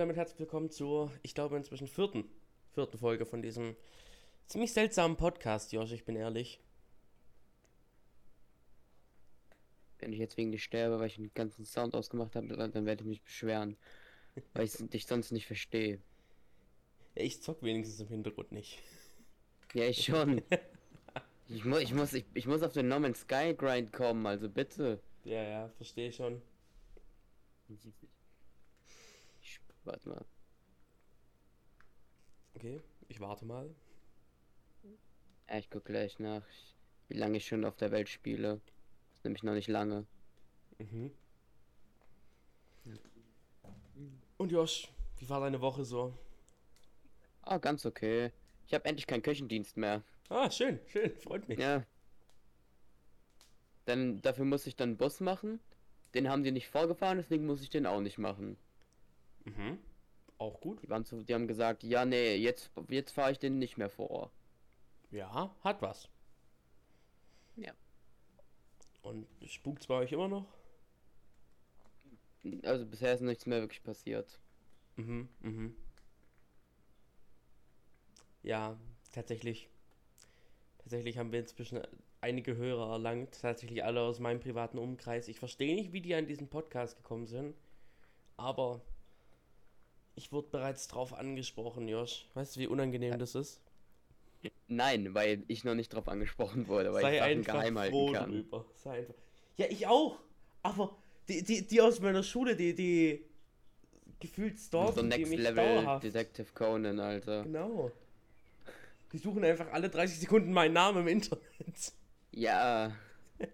damit herzlich willkommen zur, ich glaube, inzwischen vierten, vierten Folge von diesem ziemlich seltsamen Podcast, Josh, ich bin ehrlich. Wenn ich jetzt wegen dir sterbe, weil ich den ganzen Sound ausgemacht habe, dann, dann werde ich mich beschweren. weil ich dich sonst nicht verstehe. Ja, ich zock wenigstens im Hintergrund nicht. Ja, ich schon. ich, mu ich, muss, ich, ich muss auf den No Man's Sky Grind kommen, also bitte. Ja, ja, verstehe schon. Ich, warte mal. Okay, ich warte mal. Ja, ich guck gleich nach, wie lange ich schon auf der Welt spiele. Das ist nämlich noch nicht lange. Mhm. Und Josh, wie war deine Woche so? Ah, ganz okay. Ich habe endlich keinen Küchendienst mehr. Ah, schön, schön, freut mich. Ja. Dann dafür muss ich dann Bus machen. Den haben die nicht vorgefahren, deswegen muss ich den auch nicht machen. Mhm. Auch gut. Die waren zu, die haben gesagt, ja nee, jetzt jetzt fahre ich den nicht mehr vor. Ja, hat was. Ja. Und spukt's bei euch immer noch? Also bisher ist nichts mehr wirklich passiert. Mhm, mhm. Ja, tatsächlich. Tatsächlich haben wir inzwischen einige Hörer erlangt. Tatsächlich alle aus meinem privaten Umkreis. Ich verstehe nicht, wie die an diesen Podcast gekommen sind. Aber ich wurde bereits drauf angesprochen, Josh. Weißt du, wie unangenehm Ja. das ist? Nein, weil ich noch nicht drauf angesprochen wurde, weil Sei ich Sachen einfach geheim halten kann. drüber. Sei einfach. Ja, ich auch. Aber die, die, die aus meiner Schule, die, die gefühlt stalken, So die Next mich Level dauerhaft. Detective Conan, Alter. Genau. Die suchen einfach alle 30 Sekunden meinen Namen im Internet. Ja.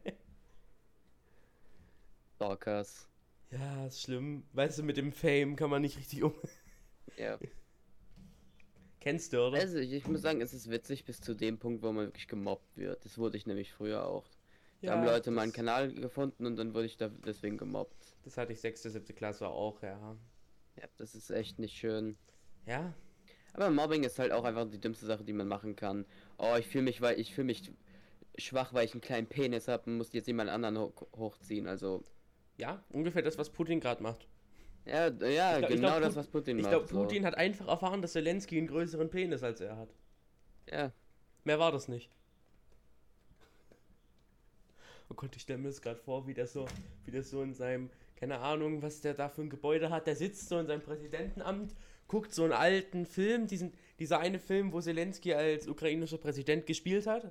Stalkers. Ja, ist schlimm. Weißt du, mit dem Fame kann man nicht richtig um. Ja. Kennst du, oder? Also ich, ich muss sagen, es ist witzig bis zu dem Punkt, wo man wirklich gemobbt wird. Das wurde ich nämlich früher auch. Da haben Leute meinen Kanal gefunden und dann wurde ich da deswegen gemobbt. Das hatte ich 6., 7. Klasse auch, ja. Ja, das ist echt nicht schön. Ja, Aber Mobbing ist halt auch einfach die dümmste Sache, die man machen kann. Oh, ich fühle mich, weil ich fühle mich schwach, weil ich einen kleinen Penis habe und muss jetzt jemand anderen ho hochziehen. Also ja, ungefähr das, was Putin gerade macht. ja, ja, Ich glaub- ich genau glaub, das, was Putin Ich macht. glaube, so. Putin hat einfach erfahren, dass Zelensky einen größeren Penis als er hat. Ja, Mehr war das nicht. Oh Gott, ich stelle mir das gerade vor, wie der so, wie der so in seinem, keine Ahnung, was der da für ein Gebäude hat, der sitzt so in seinem Präsidentenamt, guckt so einen alten Film, diesen, dieser eine Film, wo Zelensky als ukrainischer Präsident gespielt hat.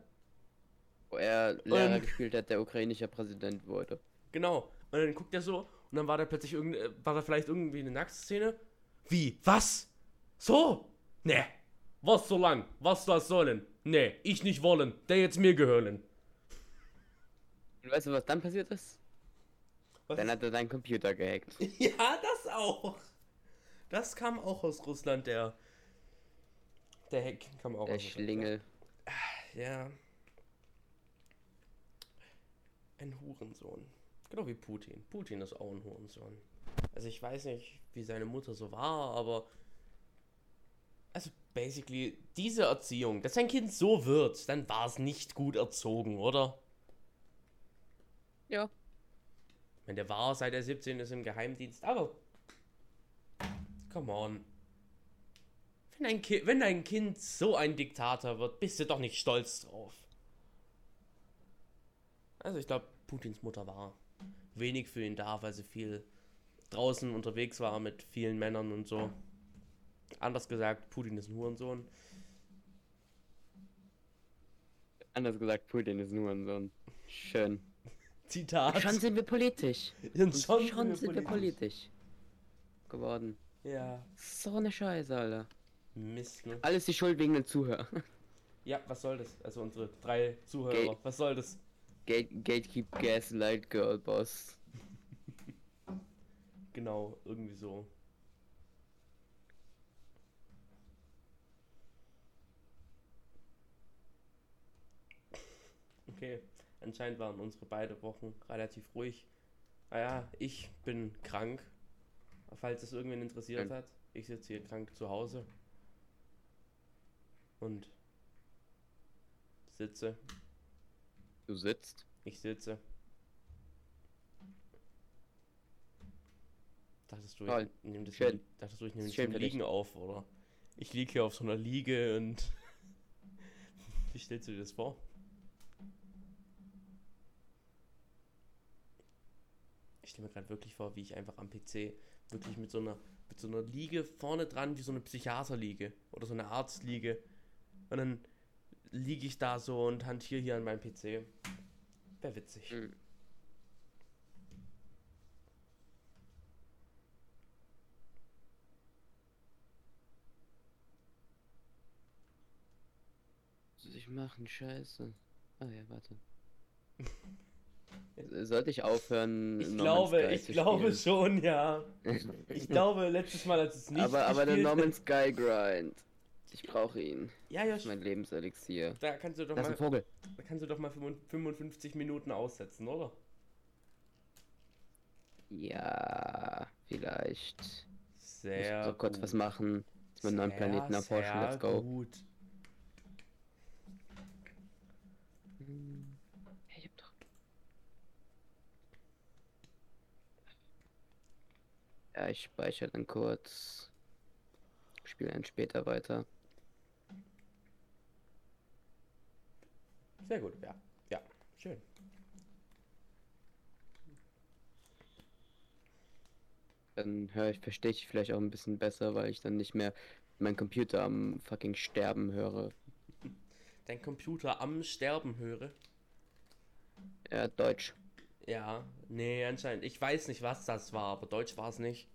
wo er Lehrer Und- gespielt hat, der ukrainischer Präsident wurde. Genau. Und dann guckt er so und dann war da plötzlich irgend, äh, war da vielleicht irgendwie eine Nacktszene. Wie? Was? So? Ne. Was so lang? Was das sollen? Ne, ich nicht wollen. Der jetzt mir gehören. Und weißt du, was dann passiert ist? Was Dann hat er deinen Computer gehackt. Ja, das auch. Das kam auch aus Russland, der. Der Hack kam auch Der aus Russland. Schlingel. Ja. Ein Hurensohn. Genau wie Putin. Putin ist auch ein Hurensohn. Also ich weiß nicht, wie seine Mutter so war, aber. Also basically, diese Erziehung, dass sein Kind so wird, dann war es nicht gut erzogen, oder? Ja. Wenn der war, seit er 17 ist im Geheimdienst, aber. Come on. Wenn ein, Ki wenn ein Kind so ein Diktator wird, bist du doch nicht stolz drauf. Also ich glaube, Putins Mutter war wenig für ihn da, weil sie viel draußen unterwegs war mit vielen Männern und so. Anders gesagt, Putin ist ein Hurensohn. Anders gesagt, Putin ist nur ein Sohn. Schön. Zitat. Schon sind wir politisch. Schon, schon, sind wir politisch geworden. Ja, So eine Scheiße, Alter. Mist, ne? Alles die Schuld wegen den Zuhörern. Ja, was soll das? Also unsere drei Zuhörer, Gay. was soll das? Gate, Gatekeep Gaslight Girl Boss. Genau, irgendwie so. Okay, anscheinend waren unsere beide Wochen relativ ruhig. Naja, ich bin krank. Falls es irgendwen interessiert hat. Ich sitze hier krank zu Hause. Und sitze. Du sitzt. Ich sitze. Dachtest du, ich nehme das, Schön. dachtest du, ich nehme das Schön für dich. Liegen auf, oder? Ich liege hier auf so einer Liege und. Wie stellst du dir das vor? Ich stelle mir gerade wirklich vor, wie ich einfach am PC wirklich mit so einer mit so einer Liege vorne dran, wie so eine Psychiaterliege oder so eine Arztliege. Und dann liege ich da so und hantiere hier an meinem PC. Wäre witzig. Mhm. Was soll ich machen? Scheiße. Ah ja, warte. Sollte ich aufhören? Ich glaube, Sky ich zu glaube spielen? schon, ja. Ich glaube, letztes Mal, als es nicht aber, aber der gespielt No Man's Sky Grind. Ich brauche ihn. Ja, ja, Das ist mein Lebenselixier. da kannst du doch Das ist ein mal, Vogel. da kannst du doch mal 55 Minuten aussetzen, oder? Ja, vielleicht. Ich Sehr muss so kurz gut. was machen. Dass wir einen neuen Planeten erforschen. sehr Let's go. Gut. Hey, ich hab doch. Ja, ich speichere dann kurz. Spiele dann später weiter. Sehr gut, ja. Ja, schön. Dann höre ich, verstehe ich vielleicht auch ein bisschen besser, weil ich dann nicht mehr meinen Computer am fucking Sterben höre. Dein Computer am Sterben höre. Ja, Deutsch. Ja, nee, anscheinend. Ich weiß nicht, was das war, aber Deutsch war es nicht.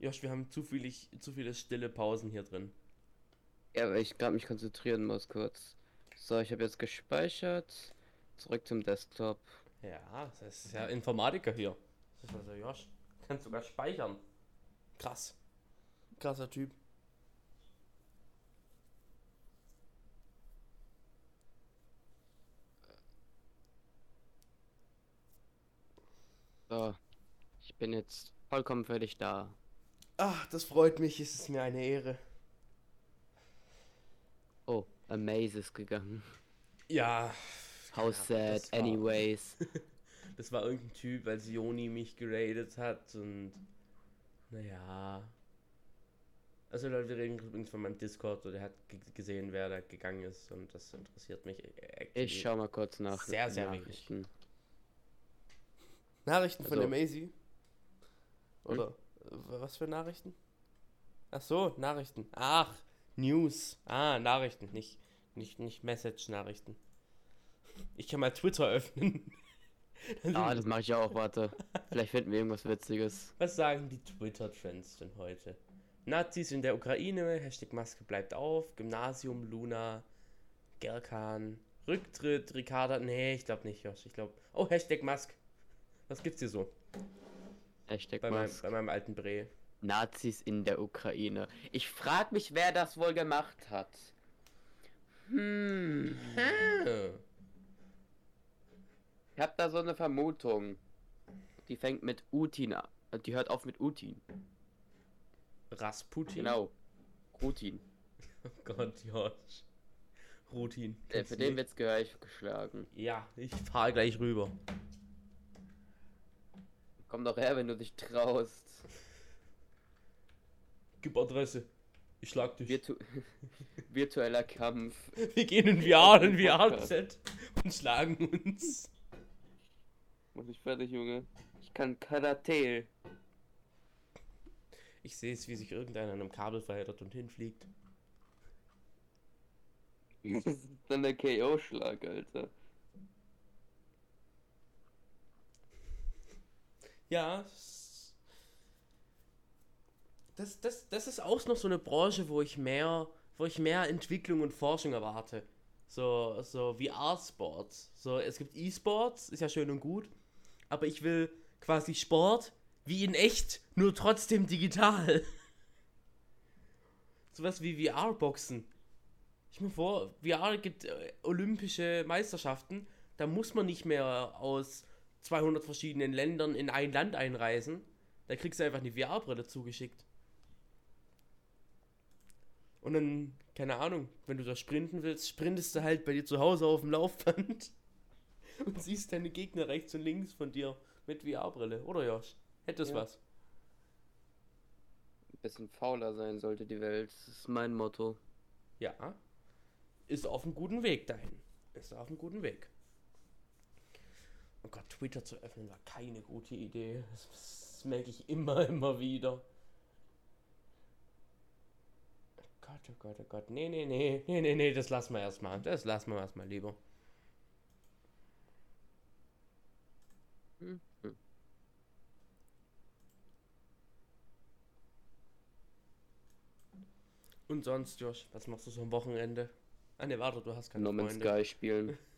Josh, wir haben zu, viel, zu viele stille Pausen hier drin. Ja, weil ich gerade mich konzentrieren muss kurz. So, ich habe jetzt gespeichert. Zurück zum Desktop. Ja, das ist ja Informatiker hier. Das ist also Josh. Kannst sogar speichern. Krass. Krasser Typ. So, ich bin jetzt vollkommen dich da. Ach, das freut mich. Es ist mir eine Ehre. Oh, Amaze ist gegangen. Ja. How sad, das anyways. Das war irgendein Typ, weil Sioni mich geradet hat und. Naja. Also Leute, wir reden übrigens von meinem Discord und der hat ge- gesehen, wer da gegangen ist und das interessiert mich. actually. Ich schau mal kurz nach. Sehr, sehr wichtig. Nachrichten. Nachrichten von Also- der Maisie? Oder äh, was für Nachrichten? Ach so, Nachrichten. Ach, News. Ah, Nachrichten, nicht, nicht, nicht Message-Nachrichten. Ich kann mal Twitter öffnen. Ah, das mache ich auch, warte. Vielleicht finden wir irgendwas Witziges. Was sagen die Twitter-Trends denn heute? Nazis in der Ukraine, Hashtag Maske bleibt auf, Gymnasium, Luna, Gerkan, Rücktritt, Ricarda, nee, ich glaube nicht, Josh, ich glaube, oh, Hashtag Mask. Was gibt's hier so? Hashtag Bei, meinem, bei meinem alten Bre. Nazis in der Ukraine. Ich frag mich, wer das wohl gemacht hat. Hm. Äh, Ich hab da so eine Vermutung. Die fängt mit Utin an. Die hört auf mit Utin. Rasputin? Genau. Rutin. Oh Gott, Josh. Rutin. Äh, für den? Witz gehöre ich geschlagen. Ja, ich fahre gleich rüber. Komm doch her, wenn du dich traust. Gib Adresse. Ich schlag dich. Virtu virtueller Kampf. Wir gehen in VR, in. VR-Set und schlagen uns. Mach ich fertig, Junge. Ich kann Karate. Ich sehe es, wie sich irgendeiner an einem Kabel verheddert und hinfliegt. Das ist dann der KO-Schlag, Alter. Ja. Das, das, das ist auch noch so eine Branche, wo ich mehr, wo ich mehr Entwicklung und Forschung erwarte. So, so VR-Sports. So, es gibt E-Sports, ist ja schön und gut. Aber ich will quasi Sport wie in echt, nur trotzdem digital. Sowas wie VR-Boxen. Ich mir vor, VR gibt äh, olympische Meisterschaften. Da muss man nicht mehr aus 200 verschiedenen Ländern in ein Land einreisen. Da kriegst du einfach eine VR-Brille zugeschickt. Und dann, keine Ahnung, wenn du da sprinten willst, sprintest du halt bei dir zu Hause auf dem Laufband und siehst deine Gegner rechts und links von dir mit VR-Brille. Oder Josh? Hättest Ja. was? Ein bisschen fauler sein sollte die Welt. Das ist mein Motto. Ja. Ist auf einem guten Weg dahin. Ist auf einem guten Weg. Oh Gott, Twitter zu öffnen war keine gute Idee. Das, das merke ich immer, immer wieder. Oh Gott, oh Gott, oh Gott. Nee, nee, nee. Nee, nee, nee, das lassen wir erstmal. Das lassen wir erstmal lieber. Und sonst, Josh, was machst du so am Wochenende? Ah, ne, warte, du hast keine No Man's. Sky spielen.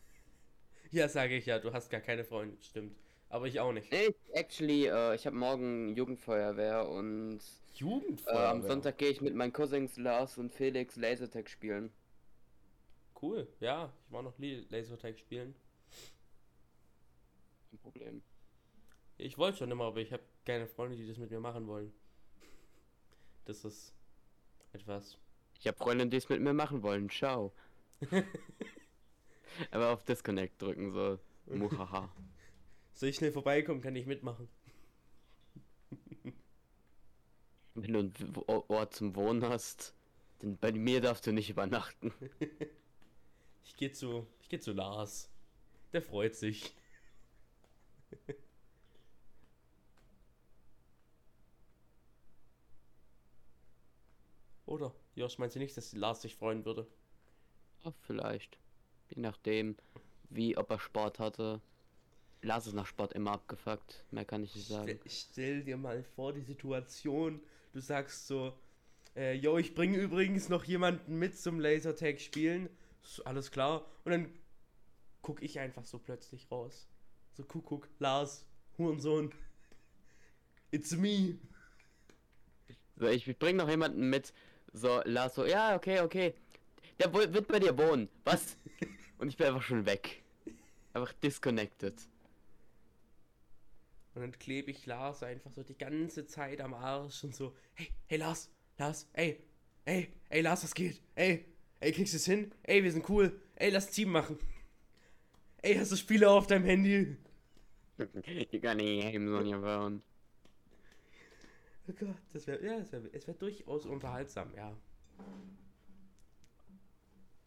Ja, sage ich ja, du hast gar keine Freunde. Stimmt. Aber ich auch nicht. Nee, actually, äh, ich habe morgen Jugendfeuerwehr und äh, Jugendfeuerwehr. am Sonntag gehe ich mit meinen Cousins Lars und Felix Lasertag spielen. Cool, ja, ich war noch nie Lasertag spielen. Kein Problem. Ich wollte schon immer, aber ich habe keine Freunde, die das mit mir machen wollen. Das ist etwas. Ich habe Freunde, die es mit mir machen wollen. Ciao. Aber auf Disconnect drücken so. Muhaha. Soll ich schnell vorbeikommen, kann ich mitmachen. Wenn du einen Ort zum Wohnen hast, dann bei mir darfst du nicht übernachten. Ich gehe zu, ich gehe zu Lars. Der freut sich. Oder? Josh, meinst du nicht, dass Lars sich freuen würde? Ja, vielleicht. Je nachdem, wie, ob er Sport hatte. Lars ist nach Sport immer abgefuckt. Mehr kann ich nicht sagen. Stell, stell dir mal vor, die Situation, du sagst so, äh, yo, ich bringe übrigens noch jemanden mit zum Lasertag spielen. Ist alles klar. Und dann guck ich einfach so plötzlich raus. So, guck, guck, Lars, Hurensohn. It's me. So, ich, ich bring noch jemanden mit. So, Lars so, ja, okay, okay. Der wird bei dir wohnen. Was? Und ich bin einfach schon weg. Einfach disconnected. Und dann klebe ich Lars einfach so die ganze Zeit am Arsch und so, hey, hey Lars, Lars, ey, ey, ey Lars, was geht? Ey, ey, kriegst du es hin? Ey, wir sind cool. Ey, lass Team machen. Ey, hast du Spiele auf deinem Handy? You got any games on your phone? Oh Gott, das wäre, ja, das wär, es wäre durchaus unterhaltsam, ja.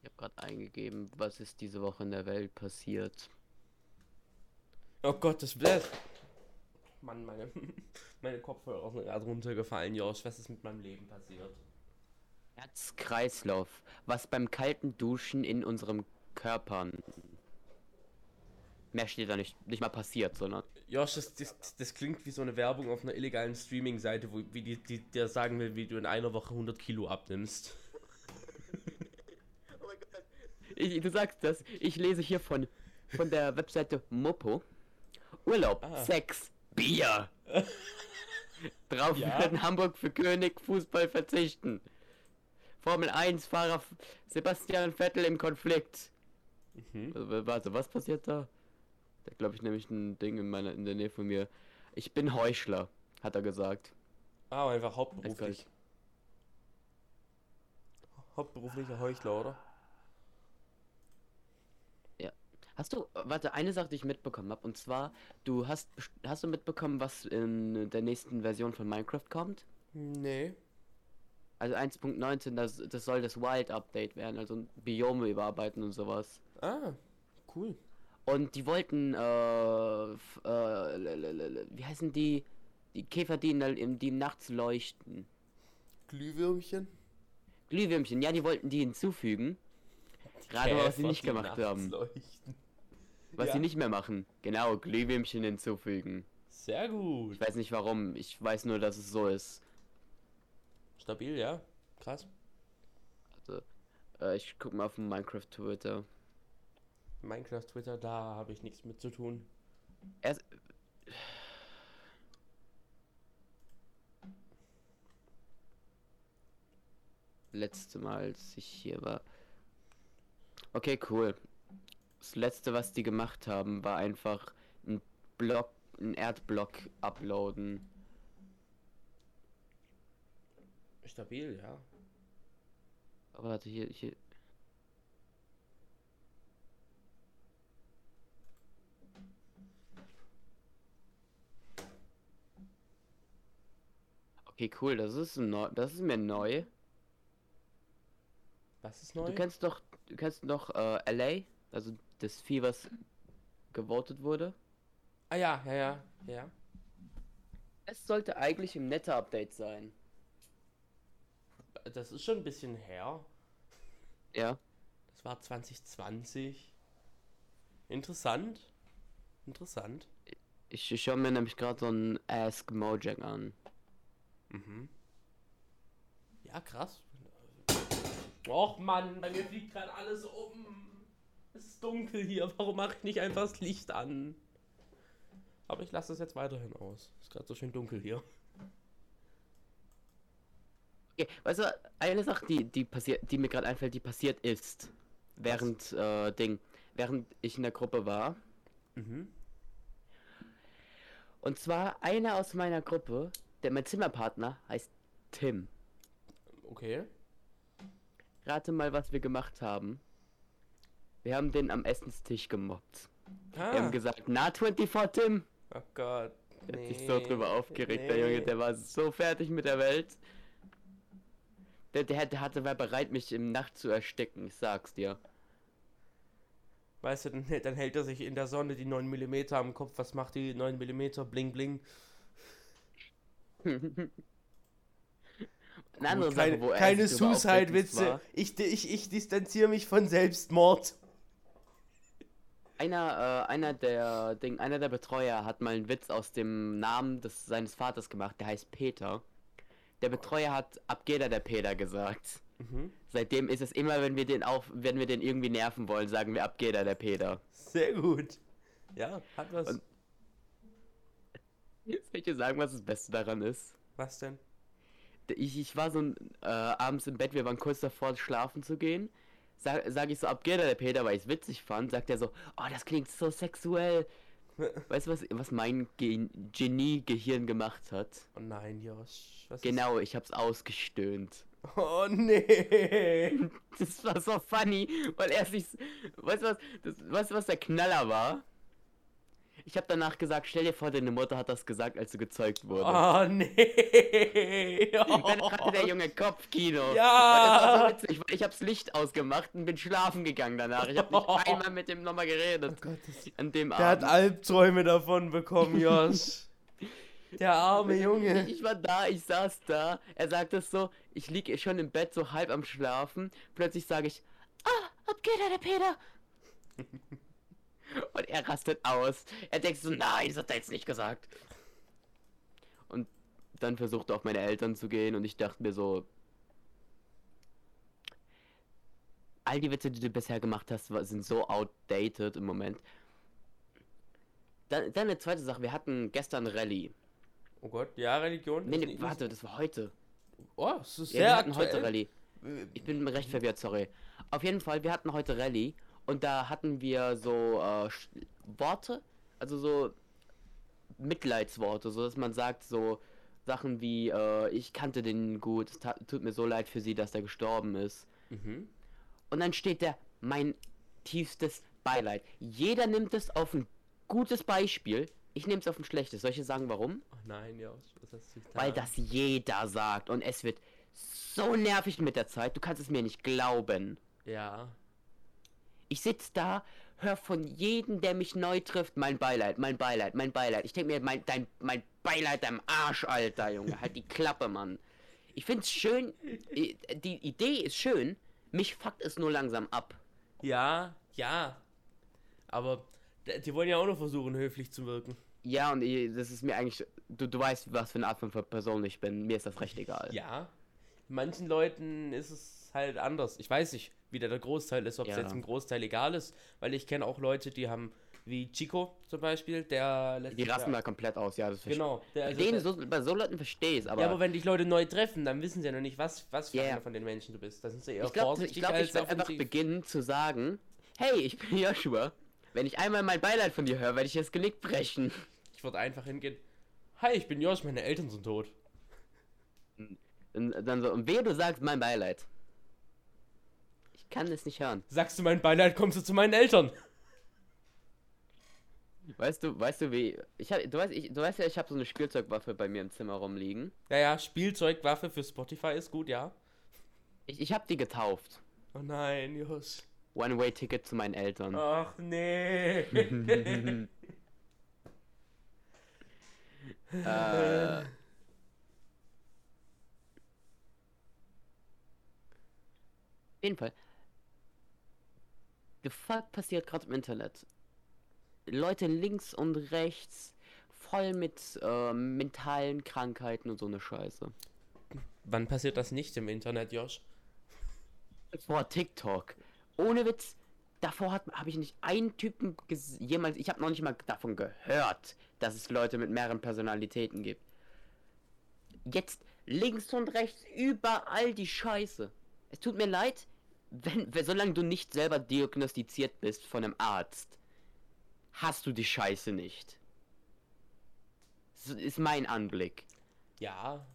Ich habe gerade eingegeben, was ist diese Woche in der Welt passiert. Oh Gott, das wäre. Mann, meine, meine Kopfhörer sind gerade runtergefallen, Josh. Was ist mit meinem Leben passiert? Herzkreislauf. Was beim kalten Duschen in unserem Körpern. Mehr steht da nicht, nicht mal passiert, sondern. Josh, das, das, das klingt wie so eine Werbung auf einer illegalen Streaming-Seite, wo wie die, die dir sagen will, wie du in einer Woche 100 Kilo abnimmst. Ich, du sagst das. Ich lese hier von, von der Webseite Mopo. Urlaub, Ah. Sex, Bier. Drauf Ja? wird in Hamburg für König Fußball verzichten. Formel 1 Fahrer Sebastian Vettel im Konflikt. Mhm. Also, warte, was passiert da? Da glaube ich nämlich ein Ding in meiner in der Nähe von mir. Ich bin Heuchler, hat er gesagt. Ah, einfach hauptberuflich. Hauptberuflicher Heuchler, oder? Hast du, warte, eine Sache, die ich mitbekommen habe, und zwar, du hast, hast du mitbekommen, was in der nächsten Version von Minecraft kommt? Nee. Also 1.19, das, das soll das Wild Update werden, also Biome überarbeiten und sowas. Ah, cool. Und die wollten, äh, äh wie heißen die, die Käfer, die, in die nachts leuchten? Glühwürmchen? Glühwürmchen, ja, die wollten die hinzufügen. Gerade was sie nicht gemacht haben. Leuchten. Was Ja. sie nicht mehr machen. Genau, Glühwürmchen hinzufügen. Sehr gut. Ich weiß nicht warum, ich weiß nur, dass es so ist. Stabil, ja. Krass. Also, äh, ich guck mal auf Minecraft Twitter. Minecraft Twitter, da habe ich nichts mit zu tun. Erst, letzte Mal, als ich hier war. Okay, cool. Das letzte, was die gemacht haben, war einfach ein Block, ein Erdblock uploaden. Stabil, ja. Aber warte, hier, hier. Okay, cool, das ist neu, das ist mir neu. Was ist neu? Du kennst doch, du kennst doch äh, LA, also das Vieh, was gewotet wurde. ah ja, ja, ja, ja. Es sollte eigentlich im Netta-Update sein. Das ist schon ein bisschen her. Ja. Das war 2020. Interessant. Interessant. Ich, ich schaue mir nämlich gerade so ein Ask Mojang an. Mhm. Ja, krass. Och Mann, bei mir fliegt gerade alles um. Es ist dunkel hier. Warum mache ich nicht einfach das Licht an? Aber ich lasse es jetzt weiterhin aus. Ist gerade so schön dunkel hier. Okay, weißt du, eine Sache, die, die passiert, die mir gerade einfällt, die passiert ist, während äh, Ding, während ich in der Gruppe war. Mhm. Und zwar einer aus meiner Gruppe, der mein Zimmerpartner heißt Tim. Okay. Rate mal, was wir gemacht haben. Wir haben den am Essenstisch gemobbt. Wir Ah. haben gesagt, na 24 Tim. Oh Gott. Der hat sich so drüber aufgeregt, der Junge, der war so fertig mit der Welt. Der, der, der hatte war bereit, mich im Nacht zu ersticken, ich sag's dir. Weißt du, dann, dann hält er sich in der Sonne die 9 mm am Kopf. Was macht die 9 mm? Bling, bling. Eine andere keine Sache, keine Suicide-Witze. Ich, ich, ich distanziere mich von Selbstmord. Einer, äh, einer der Ding, einer der Betreuer hat mal einen Witz aus dem Namen des seines Vaters gemacht, der heißt Peter. Der Betreuer hat Abgeda der Peter gesagt. Mhm. Seitdem ist es immer, wenn wir den auf, wenn wir den irgendwie nerven wollen, sagen wir Abgeda der Peter. Sehr gut. Ja, hat was. Und- Soll ich dir sagen, was das Beste daran ist? was denn? Ich, ich war so ein, äh, abends im Bett, wir waren kurz davor, schlafen zu gehen. Sag, sag ich so, Abgeda der Peter, weil ich es witzig fand, sagt er so, oh, das klingt so sexuell. Weißt du, was, was mein Ge Genie-Gehirn gemacht hat? Oh nein, Josh. Was Genau, ich hab's ausgestöhnt. Oh nee. Das war so funny, weil er sich. Weißt du was? Das, weißt du, was der Knaller war? Ich habe danach gesagt, stell dir vor, deine Mutter hat das gesagt, als du gezeugt wurde. Oh nee. Dann hatte der Junge Kopfkino. Ja. Und das war so witzig, weil ich hab's Licht ausgemacht und bin schlafen gegangen danach. Ich hab nicht einmal mit dem nochmal geredet. Oh Gott, das... An dem Der hat Abend. Albträume davon bekommen, Josh. Der arme Junge. Ich war da, ich saß da. Er sagt es so, ich lieg schon im Bett, so halb am Schlafen. Plötzlich sage ich, ah, ab geht er, der Peter. Und er rastet aus. Er denkt so, nein, das hat er jetzt nicht gesagt. Und dann versucht er auf meine Eltern zu gehen und ich dachte mir so, all die Witze, die du bisher gemacht hast, sind so outdated im Moment. Dann, dann eine zweite Sache, wir hatten gestern Rallye. Oh Gott, ja, Religion. Nee, nee, warte, das war heute. Oh, es ist Ja, sehr wir hatten aktuell. heute Rallye. Ich bin recht verwirrt, sorry. Auf jeden Fall, wir hatten heute Rallye und da hatten wir so äh, Worte, also so Mitleidsworte, so dass man sagt so Sachen wie äh, ich kannte den gut, es tut mir so leid für sie, dass er gestorben ist. Mhm. Und dann steht da mein tiefstes Beileid. Jeder nimmt es auf ein gutes Beispiel. Ich nehme es auf ein schlechtes. Soll ich dir sagen, warum? Oh nein, getan? Weil das jeder sagt und es wird so nervig mit der Zeit. Du kannst es mir nicht glauben. Ja. Ich sitz da, hör von jedem, der mich neu trifft, mein Beileid, mein Beileid, mein Beileid. Ich denke mir, mein, dein, mein Beileid deinem Arsch, Alter, Junge. Halt die Klappe, Mann. Ich find's schön, die Idee ist schön, mich fuckt es nur langsam ab. Ja, ja. Aber die wollen ja auch nur versuchen, höflich zu wirken. Ja, und ich, das ist mir eigentlich, du, du weißt, was für eine Art von Person ich bin. Mir ist das recht egal. Ja. Manchen Leuten ist es halt anders. Ich weiß nicht, wie da der Großteil ist, ob es Ja. jetzt im Großteil egal ist, weil ich kenne auch Leute, die haben, wie Chico zum Beispiel, der Die rasten da komplett aus, ja, das Genau. Der, Bei also der- so, bei so Leuten verstehe ich aber. ja, aber wenn dich Leute neu treffen, dann wissen sie ja noch nicht, was, was für ja. einer von den Menschen du bist. Da sind sie eher ich glaube, ich, vorsichtig glaub, ich als werde einfach beginnen zu sagen, hey, ich bin Joshua. Wenn ich einmal mein Beileid von dir höre, werde ich das Genick brechen. Ich würde einfach hingehen. Hi, ich bin Josh, meine Eltern sind tot. Und dann so, und wehe, du sagst mein Beileid. Ich kann es nicht hören. Sagst du mein Beileid, kommst du zu meinen Eltern. Weißt du, weißt du wie? Ich hab, du weißt, ich, du weißt ja, ich habe so eine Spielzeugwaffe bei mir im Zimmer rumliegen. Ja, ja, Spielzeugwaffe für Spotify ist gut, ja. Ich, ich habe die getauft. Oh nein, Josh. One-Way-Ticket zu meinen Eltern. Ach nee. äh, auf jeden Fall. The fuck passiert gerade im Internet? Leute links und rechts voll mit äh, mentalen Krankheiten und so eine Scheiße. Wann passiert das nicht im Internet, Josh? Vor TikTok. Ohne Witz. Davor habe ich nicht einen Typen jemals. Ich habe noch nicht mal davon gehört, dass es Leute mit mehreren Personalitäten gibt. Jetzt links und rechts überall die Scheiße. Es tut mir leid, wenn, wenn solange du nicht selber diagnostiziert bist von einem Arzt, hast du die Scheiße nicht. Das ist mein Anblick. Ja,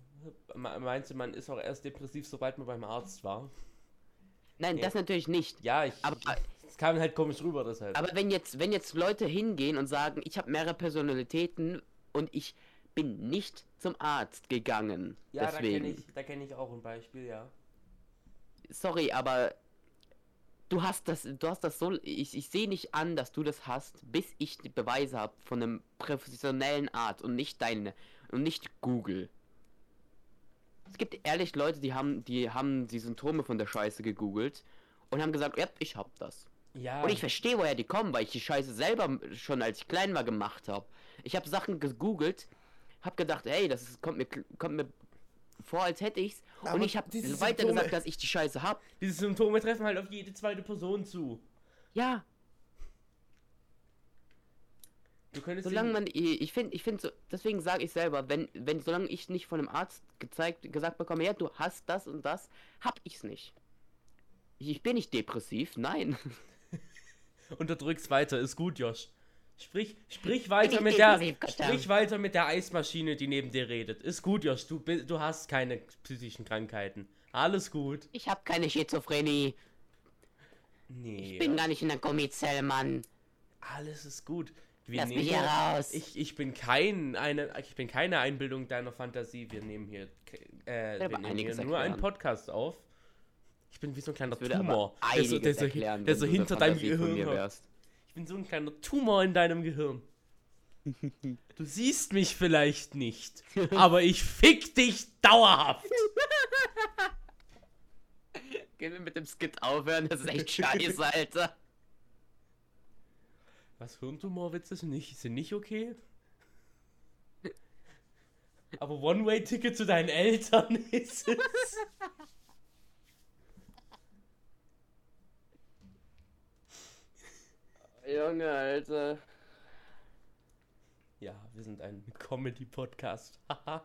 meinst du, man ist auch erst depressiv, sobald man beim Arzt war? Nein, nee. das natürlich nicht. Ja, ich. Aber, es kam halt komisch rüber, das halt. Aber wenn jetzt, wenn jetzt Leute hingehen und sagen, ich habe mehrere Personalitäten und ich bin nicht zum Arzt gegangen. Ja, deswegen. da kenne ich, kenn ich auch ein Beispiel, ja. Sorry, aber du hast das, du hast das so, ich, ich sehe nicht an, dass du das hast, bis ich die Beweise habe von einem professionellen Arzt und nicht deine und nicht Google. Es gibt ehrlich Leute, die haben, die haben die Symptome von der Scheiße gegoogelt und haben gesagt, ja, ich hab das. Ja. Und ich verstehe, woher die kommen, weil ich die Scheiße selber schon als ich klein war gemacht habe. Ich habe Sachen gegoogelt, habe gedacht, hey, das ist, kommt mir kommt mir vor, als hätte ich's. Aber und ich habe weiter Symptome, gesagt, dass ich die Scheiße hab. Diese Symptome treffen halt auf jede zweite Person zu. Ja. Du könntest solange man, ich finde, ich finde, so, deswegen sage ich selber, wenn, wenn, solange ich nicht von einem Arzt gezeigt, gesagt bekomme, ja, du hast das und das, hab ich's nicht. Ich, bin nicht depressiv, nein. Unterdrück's weiter, ist gut, Josh. Sprich, sprich weiter mit der, sprich weiter mit der Eismaschine, die neben dir redet. Ist gut, Josh. Du, du hast keine psychischen Krankheiten. Alles gut. Ich habe keine Schizophrenie. Nee. Ich bin gar nicht in der Gummizelle, Mann. Alles ist gut. Wir Lass mich hier raus. Ich, ich bin kein eine, ich bin keine Einbildung deiner Fantasie. Wir nehmen hier, äh, wir nehmen hier nur einen Podcast auf. Ich bin wie so ein kleiner Tumor, der so, der so, der so hinter deinem Gehirn ich bin so ein kleiner Tumor in deinem Gehirn. Du siehst mich vielleicht nicht, aber ich fick dich dauerhaft. Gehen wir mit dem Skit aufhören, das ist echt scheiße, Alter. Was, Hirntumorwitze sind nicht, sind nicht okay? Aber One-Way-Ticket zu deinen Eltern ist es. Junge, Alter. Ja, wir sind ein Comedy-Podcast.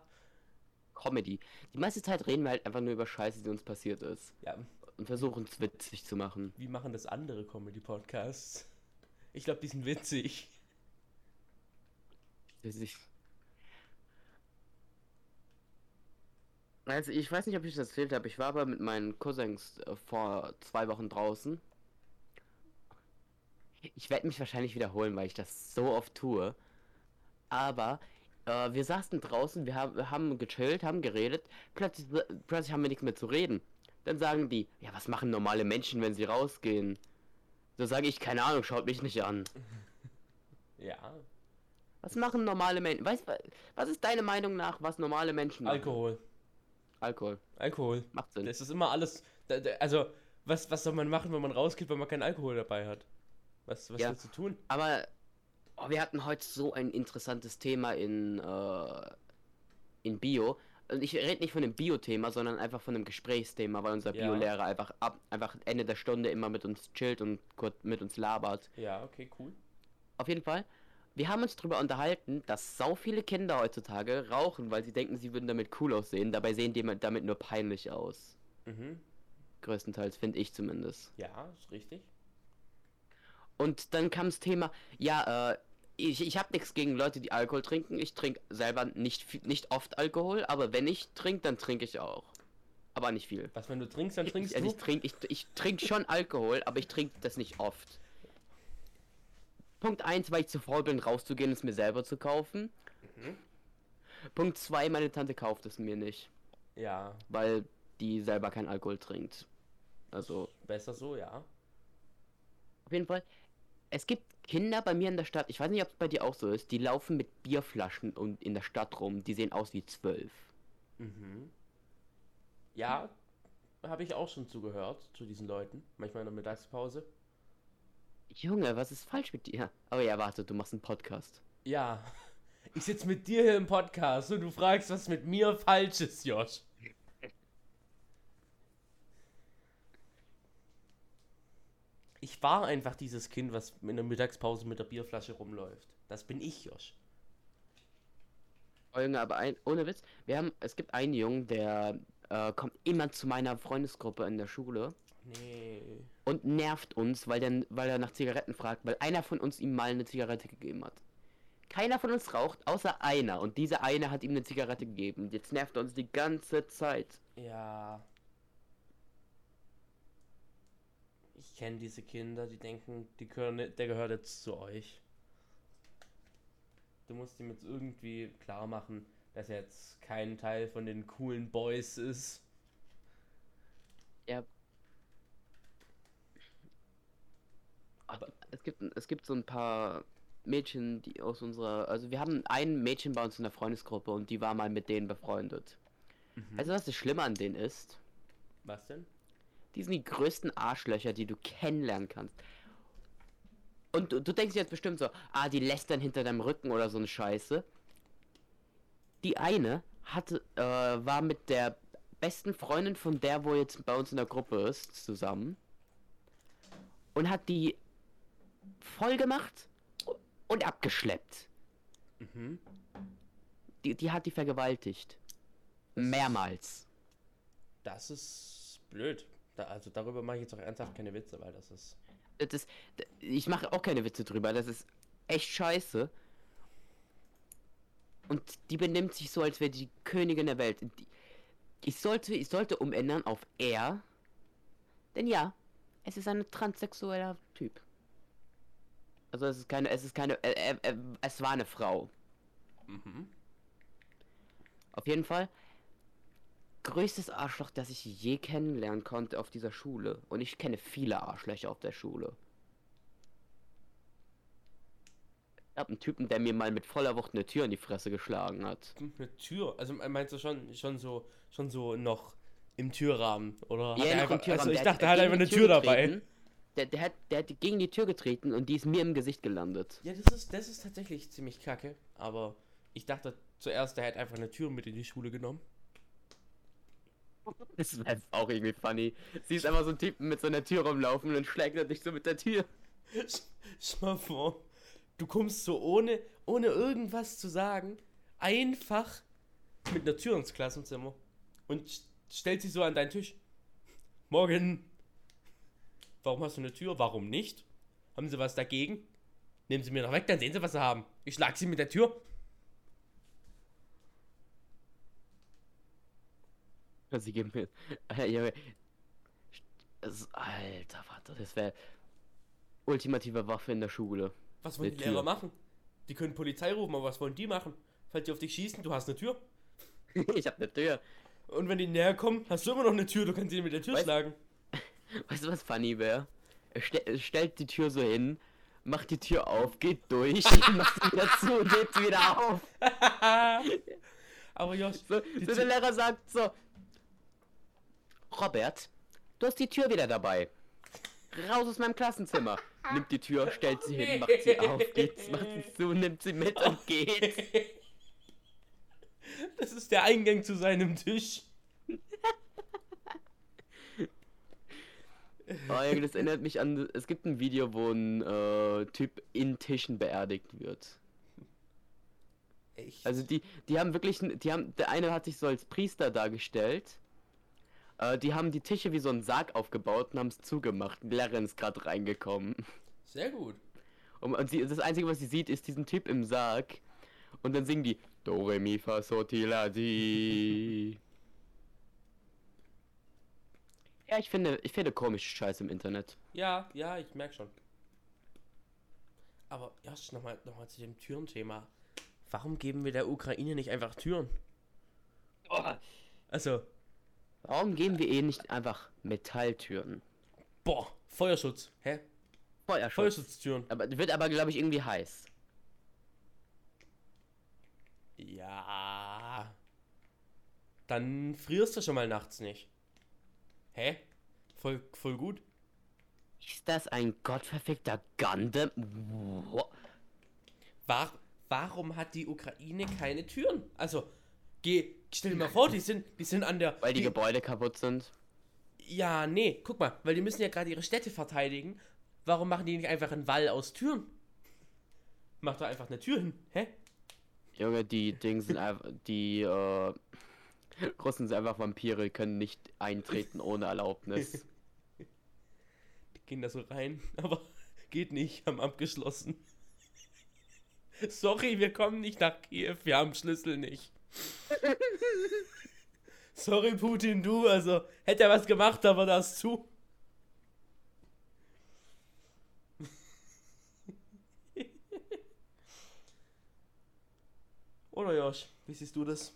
Comedy. Die meiste Zeit reden wir halt einfach nur über Scheiße, die uns passiert ist. Ja. Und versuchen es witzig zu machen. Wie machen das andere Comedy-Podcasts? Ich glaube, die sind witzig. Witzig. Also, ich weiß nicht, ob ich das erzählt habe. Ich war aber mit meinen Cousins äh, vor zwei Wochen draußen. Ich werde mich wahrscheinlich wiederholen, weil ich das so oft tue. Aber äh, wir saßen draußen, wir, haben, wir haben gechillt, haben geredet. Plötzlich, plötzlich haben wir nichts mehr zu reden. Dann sagen die, ja, was machen normale Menschen, wenn sie rausgehen? So sage ich, keine Ahnung, schaut mich nicht an. ja. Was machen normale Menschen? Weißt was ist deine Meinung nach, was normale Menschen machen? Alkohol. Alkohol. Alkohol. Macht Sinn. Das ist immer alles. Also, was, was soll man machen, wenn man rausgeht, wenn man keinen Alkohol dabei hat? Was, was ja, willst du tun? Aber oh, wir hatten heute so ein interessantes Thema in, äh, in Bio. Und ich rede nicht von dem Bio-Thema, sondern einfach von dem Gesprächsthema, weil unser ja. Bio-Lehrer einfach ab, einfach Ende der Stunde immer mit uns chillt und kurz mit uns labert. Ja, okay, cool. Auf jeden Fall. Wir haben uns darüber unterhalten, dass sau viele Kinder heutzutage rauchen, weil sie denken, sie würden damit cool aussehen. Dabei sehen die damit nur peinlich aus. Mhm. Größtenteils, finde ich zumindest. Ja, ist richtig. Und dann kam das Thema, ja, äh, ich, ich habe nichts gegen Leute, die Alkohol trinken. Ich trinke selber nicht, nicht oft Alkohol, aber wenn ich trinke, dann trinke ich auch. aber nicht viel. Was, wenn du trinkst, dann trinkst ich, also du? ich trinke ich, ich trink schon Alkohol, aber ich trinke das nicht oft. Punkt 1, weil ich zu faul bin, rauszugehen und es mir selber zu kaufen. Mhm. Punkt 2, meine Tante kauft es mir nicht, Ja, weil die selber keinen Alkohol trinkt. Also, besser so, ja. auf jeden Fall. Es gibt Kinder bei mir in der Stadt, ich weiß nicht, ob es bei dir auch so ist, die laufen mit Bierflaschen und in der Stadt rum, die sehen aus wie zwölf. Mhm. Ja, habe ich auch schon zugehört, zu diesen Leuten. Manchmal in der Mittagspause. Junge, was ist falsch mit dir? Aber ja, warte, du machst einen Podcast. Ja, ich sitze mit dir hier im Podcast und du fragst, was mit mir falsch ist, Josh. Ich war einfach dieses Kind, was in der Mittagspause mit der Bierflasche rumläuft. Das bin ich, Josh. Oh, Junge, aber ein, ohne Witz, wir haben, es gibt einen Jungen, der äh, kommt immer zu meiner Freundesgruppe in der Schule Nee. und nervt uns, weil, der, weil er nach Zigaretten fragt, weil einer von uns ihm mal eine Zigarette gegeben hat. Keiner von uns raucht, außer einer. Und dieser eine hat ihm eine Zigarette gegeben. Jetzt nervt er uns die ganze Zeit. Ja. Ich kenne diese Kinder, die denken, die gehören, nicht- der gehört jetzt zu euch. Du musst ihm jetzt irgendwie klar machen, dass er jetzt kein Teil von den coolen Boys ist. Ja. Aber es gibt, es gibt so ein paar Mädchen, die aus unserer. Also wir haben ein Mädchen bei uns in der Freundesgruppe und die war mal mit denen befreundet. Also was das Schlimme an denen ist, Was denn? Die sind die größten Arschlöcher, die du kennenlernen kannst. Und du, du denkst jetzt bestimmt so, ah, die lästern hinter deinem Rücken oder so eine Scheiße. Die eine hatte, äh, war mit der besten Freundin von der, wo jetzt bei uns in der Gruppe ist, zusammen. Und hat die voll gemacht und abgeschleppt. Mhm. Die, die hat die vergewaltigt. Mehrmals. Das ist blöd. Da, also darüber mache ich jetzt auch ernsthaft keine Witze, weil das ist. Das ist, ich mache auch keine Witze drüber. Das ist echt scheiße. Und die benimmt sich so, als wäre die Königin der Welt. Ich sollte, ich sollte umändern auf er. Denn ja, es ist ein transsexueller Typ. Also es ist keine, es ist keine, äh, äh, äh, es war eine Frau. Mhm. Auf jeden Fall. Größtes Arschloch, das ich je kennenlernen konnte auf dieser Schule. Und ich kenne viele Arschlöcher auf der Schule. Ich hab einen Typen, der mir mal mit voller Wucht eine Tür in die Fresse geschlagen hat. Eine Tür. Also meinst du schon, schon so, schon so noch im Türrahmen? Oder hat Ja, einfach, im Türrahmen. Also ich Der dachte, er hat einfach eine Tür dabei. getreten. Der, der, hat, der hat gegen die Tür getreten und die ist mir im Gesicht gelandet. Ja, das ist, das ist tatsächlich ziemlich kacke. Aber ich dachte zuerst, er hätte einfach eine Tür mit in die Schule genommen. Das wäre auch irgendwie funny. Siehst einfach so einen Typen mit so einer Tür rumlaufen und dann schlägt er dich so mit der Tür. Schau mal vor, du kommst so ohne, ohne irgendwas zu sagen, einfach mit einer Tür ins Klassenzimmer und st- stellst sie so an deinen Tisch. Morgen. Warum hast du eine Tür? Warum nicht? Haben sie was dagegen? Nehmen sie mir noch weg, dann sehen sie, was sie haben. Ich schlag sie mit der Tür. Sie geben mir. Alter, warte, das wäre ultimative Waffe in der Schule. Was wollen die. Lehrer machen? Die können Polizei rufen, aber was wollen die machen? Falls die auf dich schießen, du hast eine Tür. ich hab eine Tür. Und wenn die näher kommen, hast du immer noch eine Tür, du kannst sie mit der Tür Weißt- schlagen. Weißt du, was funny wäre? Er, ste stellt die Tür so hin, macht die Tür auf, geht durch, macht sie wieder zu und sie wieder auf. aber Josh, So, so der Lehrer sagt so: Robert, du hast die Tür wieder dabei. Raus aus meinem Klassenzimmer. Nimmt die Tür, stellt sie hin, macht sie auf, geht, macht sie zu, nimmt sie mit und geht. Das ist der Eingang zu seinem Tisch. Oh, das erinnert mich an. Es gibt ein Video, wo ein äh, Typ in Tischen beerdigt wird. Echt? Also die, die haben wirklich, die haben, der eine hat sich so als Priester dargestellt. Äh, die haben die Tische wie so einen Sarg aufgebaut und haben es zugemacht. Die Lehrerin ist gerade reingekommen. Sehr gut. Und, und sie, das Einzige, was sie sieht, ist diesen Typ im Sarg. Und dann singen die Do, Re, Mi, Fa, So, Ti, La, Di. Ja, ich finde, ich finde komische Scheiße im Internet. Ja, ja, ich merke schon. Aber erst nochmal noch mal zu dem Türenthema. Warum geben wir der Ukraine nicht einfach Türen? Also, Warum geben wir eh nicht einfach Metalltüren? boah, Feuerschutz. Hä? Feuerschutz. Feuerschutztüren. Aber wird aber, glaube ich, irgendwie heiß. Ja. Dann frierst du schon mal nachts nicht. Hä? Voll, voll gut. Ist das ein gottverfickter Gundam? War, warum hat die Ukraine keine Türen? Also, geh, stell dir mal vor, die sind, die sind an der. Weil die Gebäude kaputt sind. Ja, nee, guck mal, weil die müssen ja gerade ihre Städte verteidigen. Warum machen die nicht einfach einen Wall aus Türen? Mach doch einfach eine Tür hin, hä? Junge, die Dings sind einfach. Die äh, Russen sind einfach Vampire, können nicht eintreten ohne Erlaubnis. Die gehen da so rein, aber geht nicht, haben abgeschlossen. Sorry, wir kommen nicht nach Kiew, wir haben Schlüssel nicht. Sorry, Putin, du, also hätte er was gemacht, aber das zu. Oder Josh, wie siehst du das?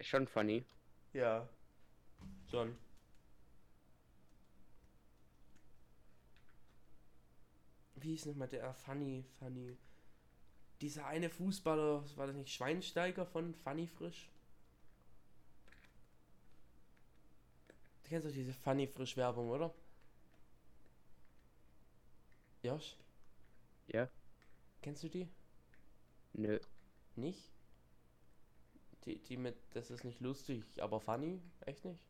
Schon funny. Ja. Schon. Wie hieß nochmal der Funny, Funny? Dieser eine Fußballer, war das nicht Schweinsteiger von Funny Frisch? Du kennst doch diese Funny Frisch Werbung, oder? Josh, Ja? kennst du die? Nö. Nicht? Die, die mit, das ist nicht lustig, aber funny? Echt nicht?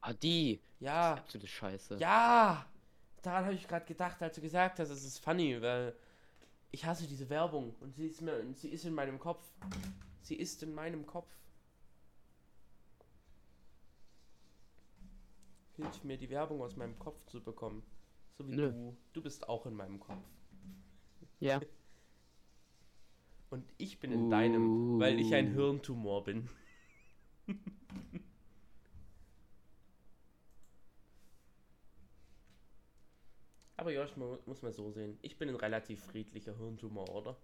Ah, die. Ja. Absolute Scheiße. Ja, daran habe ich gerade gedacht, als du gesagt hast, es ist funny, weil ich hasse diese Werbung und sie ist mir, sie ist in meinem Kopf. Sie ist in meinem Kopf. Hilf mir, die Werbung aus meinem Kopf zu bekommen. So wie Nö. du. Du bist auch in meinem Kopf. Ja. Und ich bin in deinem, weil ich ein Uh. Hirntumor bin. Aber Josh, muss man so sehen. Ich bin ein relativ friedlicher Hirntumor, oder?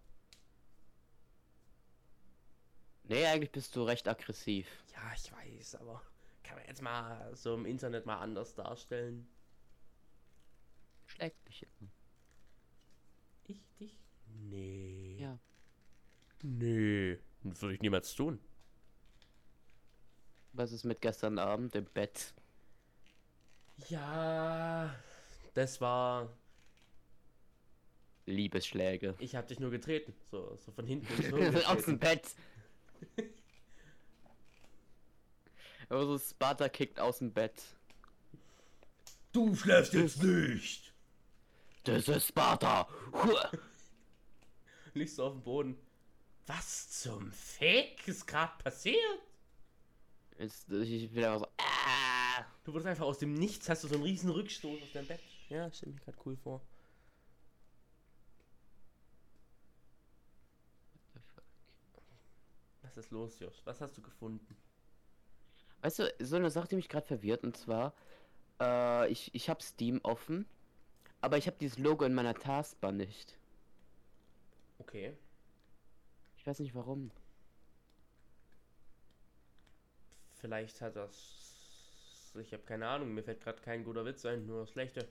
Nee, eigentlich bist du recht aggressiv. Ja, ich weiß, aber kann man jetzt mal so im Internet mal anders darstellen. Schlägt dich. Ich dich? Nee. Ja. Nee. Würde ich niemals tun. Was ist mit gestern Abend im Bett? Ja, das war. Liebesschläge. Ich hab dich nur getreten. So, so von hinten. Aus dem. Bett. Also Sparta kickt aus dem Bett. Du schläfst jetzt nicht! Das ist Sparta. Huah. Liegst du auf dem Boden. Was zum Fick ist gerade passiert? Jetzt, ich bin einfach so. Ah. Du wurdest einfach aus dem Nichts, hast du so einen riesen Rückstoß auf dein Bett. Ja, stell mich gerade cool vor. Was ist los, Josh? Was hast du gefunden? Weißt du, so eine Sache, die mich gerade verwirrt, und zwar, äh, ich, ich habe Steam offen, aber ich habe dieses Logo in meiner Taskbar nicht. Okay. Ich weiß nicht warum. Vielleicht hat das. Ich habe keine Ahnung, mir fällt gerade kein guter Witz ein, nur schlechte.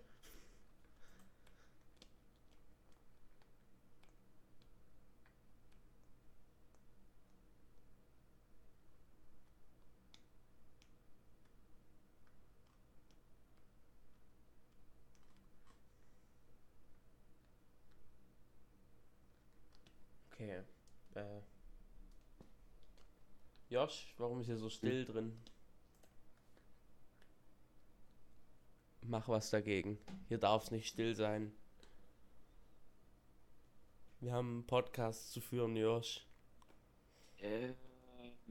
Okay. Äh. Josh, warum ist hier so still drin? Mach was dagegen. Hier darf es nicht still sein. Wir haben einen Podcast zu führen, Josh. Äh,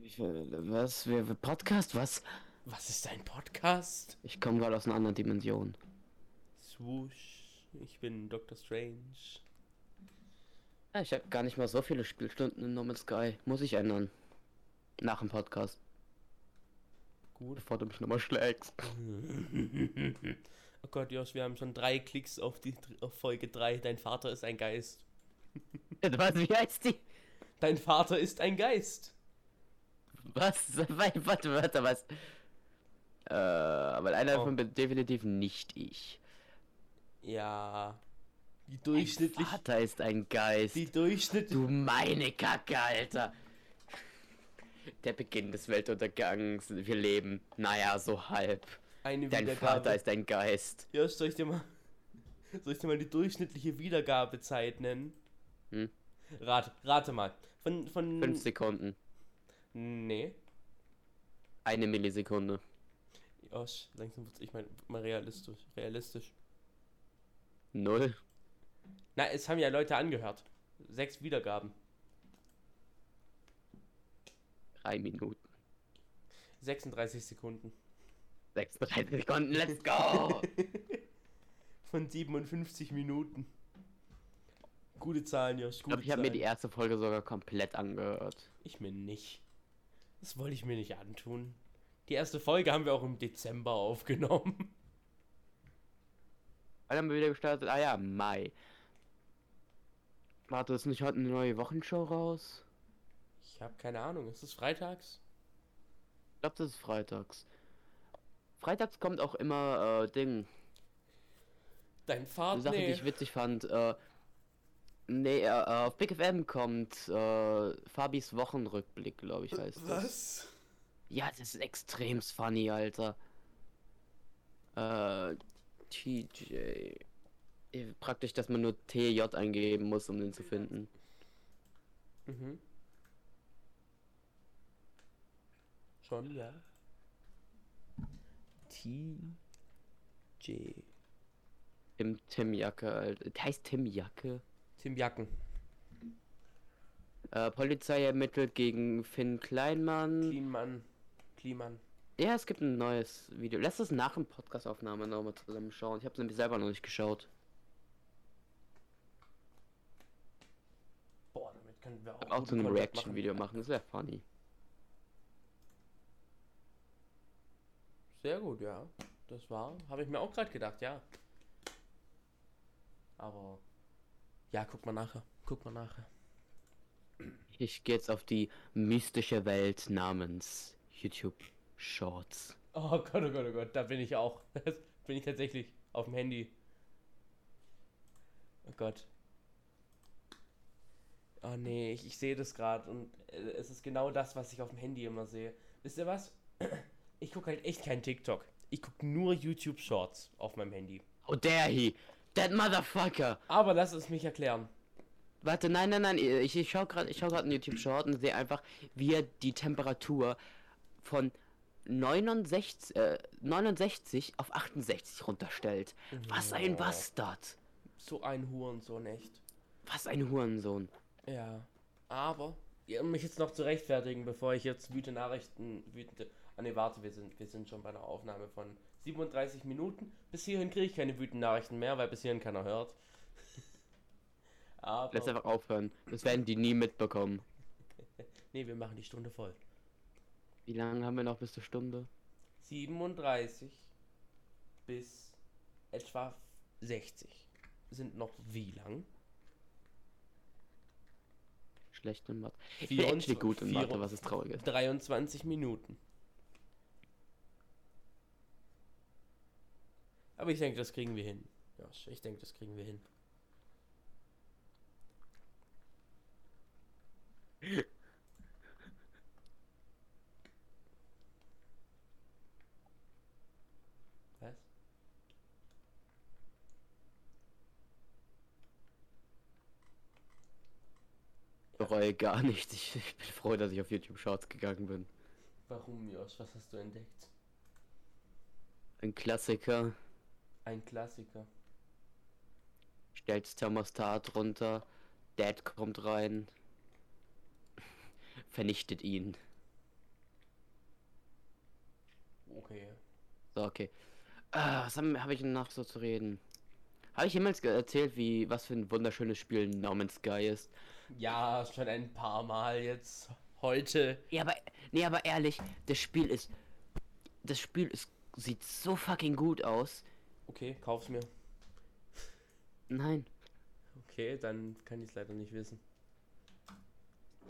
ich, was? Wir, wir Podcast? Was? Was ist ein Podcast? Ich komme gerade aus einer anderen Dimension. Swoosh. Ich bin Dr. Strange. Ja, ich habe gar nicht mal so viele Spielstunden in No Man's Sky. Muss ich ändern. Nach dem Podcast. gut. Bevor du mich nochmal schlägst. oh Gott, Josh, wir haben schon drei Klicks auf die auf Folge 3. Dein Vater ist ein Geist. Was, wie heißt die? Dein Vater ist ein Geist. Was? Warte, warte, was? Äh, aber einer Oh. davon bin definitiv nicht ich. Ja. Die Mein durchschnittlich. Vater ist ein Geist. Die durchschnittlich. Du meine Kacke, Alter. Der Beginn des Weltuntergangs. Wir leben, naja, so halb. Eine Dein. Vater ist ein Geist. Ja, soll ich dir mal. Soll ich dir mal die durchschnittliche Wiedergabezeit nennen? Hm. Rate, rate mal. Von. von Fünf Sekunden. Nee. Eine Millisekunde. Josh, langsam wird's, ich meine, mal realistisch. Realistisch. Null. Na, es haben ja Leute angehört. Sechs Wiedergaben. Drei Minuten. 36 Sekunden. 36 Sekunden, let's go! Von 57 Minuten. Gute Zahlen, Josh. Ich glaube, ich habe mir die erste Folge sogar komplett angehört. Ich mir nicht. Das wollte ich mir nicht antun. Die erste Folge haben wir auch im Dezember aufgenommen. Wann haben wir wieder gestartet? Ah ja, Mai. Warte, ist nicht heute eine neue Wochenshow raus? Ich habe keine Ahnung. Ist es freitags? Ich glaube, das ist freitags. Freitags kommt auch immer, äh, Ding. Dein Eine Vater? Sache, die Nee. ich witzig fand, äh. Nee, äh, äh, auf Big FM kommt, äh, Fabis Wochenrückblick, glaube ich, heißt das. Was? Ja, das ist extrem funny, Alter. Äh, TJ. Eh, Praktisch, dass man nur TJ eingeben muss, um den zu finden. Mhm. Schon, ja. T. J. Tim, Tim Jacke, Alter. Der heißt Tim Jacke. Tim Jacken. Äh, Polizei ermittelt gegen Finn Kleinmann. Kliman. Kliman. Ja, es gibt ein neues Video. Lass das nach dem Podcast-Aufnahme nochmal zusammen schauen. Ich habe es nämlich selber noch nicht geschaut. Boah, damit können wir auch, Auch so ein Reaction-Video machen. Das wäre funny. Sehr gut, ja. Das war, habe ich mir auch gerade gedacht, ja. Aber ja, guck mal nachher. Guck mal nachher. Ich gehe jetzt auf die mystische Welt namens YouTube Shorts. Oh Gott, oh Gott, oh Gott, da bin ich auch. Das bin ich tatsächlich auf dem Handy. Oh Gott. Oh nee, ich, ich sehe das gerade und äh, es ist genau das, was ich auf dem Handy immer sehe. Wisst ihr was? Ich gucke halt echt kein TikTok. Ich gucke nur YouTube Shorts auf meinem Handy. How dare he? That motherfucker! Aber lass es mich erklären. Warte, nein, nein, nein, ich, ich schau gerade, ich schau gerade einen YouTube Short und sehe einfach, wie er die Temperatur von 69, äh, 69 auf 68 runterstellt. Was ein. Bastard! So ein Hurensohn, echt. Was ein Hurensohn. Ja. Aber, um mich jetzt noch zu rechtfertigen, bevor ich jetzt wütende Nachrichten, wütende. Ah ne, warte, wir sind, wir sind schon bei einer Aufnahme von 37 Minuten. Bis hierhin kriege ich keine wütenden Nachrichten mehr, weil bis hierhin keiner hört. Aber. Lass einfach aufhören. Das werden die nie mitbekommen. Nee, wir machen die Stunde voll. Wie lange haben wir noch bis zur Stunde? 37 bis etwa 60 sind noch wie lang? Schlecht in Mathe. Ich bin actually gut in Mathe, was ist traurig ist. 23 Minuten. Aber ich denke, das kriegen wir hin. Josh, ich denke, das kriegen wir hin. Was? Ich bereue gar nicht. Ich, ich bin froh, dass ich auf YouTube Shorts gegangen bin. Warum, Josh? Was hast du entdeckt? Ein Klassiker. Ein Klassiker. Stellt Thermostat runter. Dad kommt rein. Vernichtet ihn. Okay. So, okay. Ah, was habe hab ich noch so zu reden? Habe ich jemals erzählt, wie was für ein wunderschönes Spiel No Man's Sky ist? Ja, schon ein paar Mal jetzt heute. Ja, aber nee, aber ehrlich, das Spiel ist das Spiel ist, sieht so fucking gut aus. Okay, kauf's mir. Nein, Okay, dann kann ich es leider nicht wissen.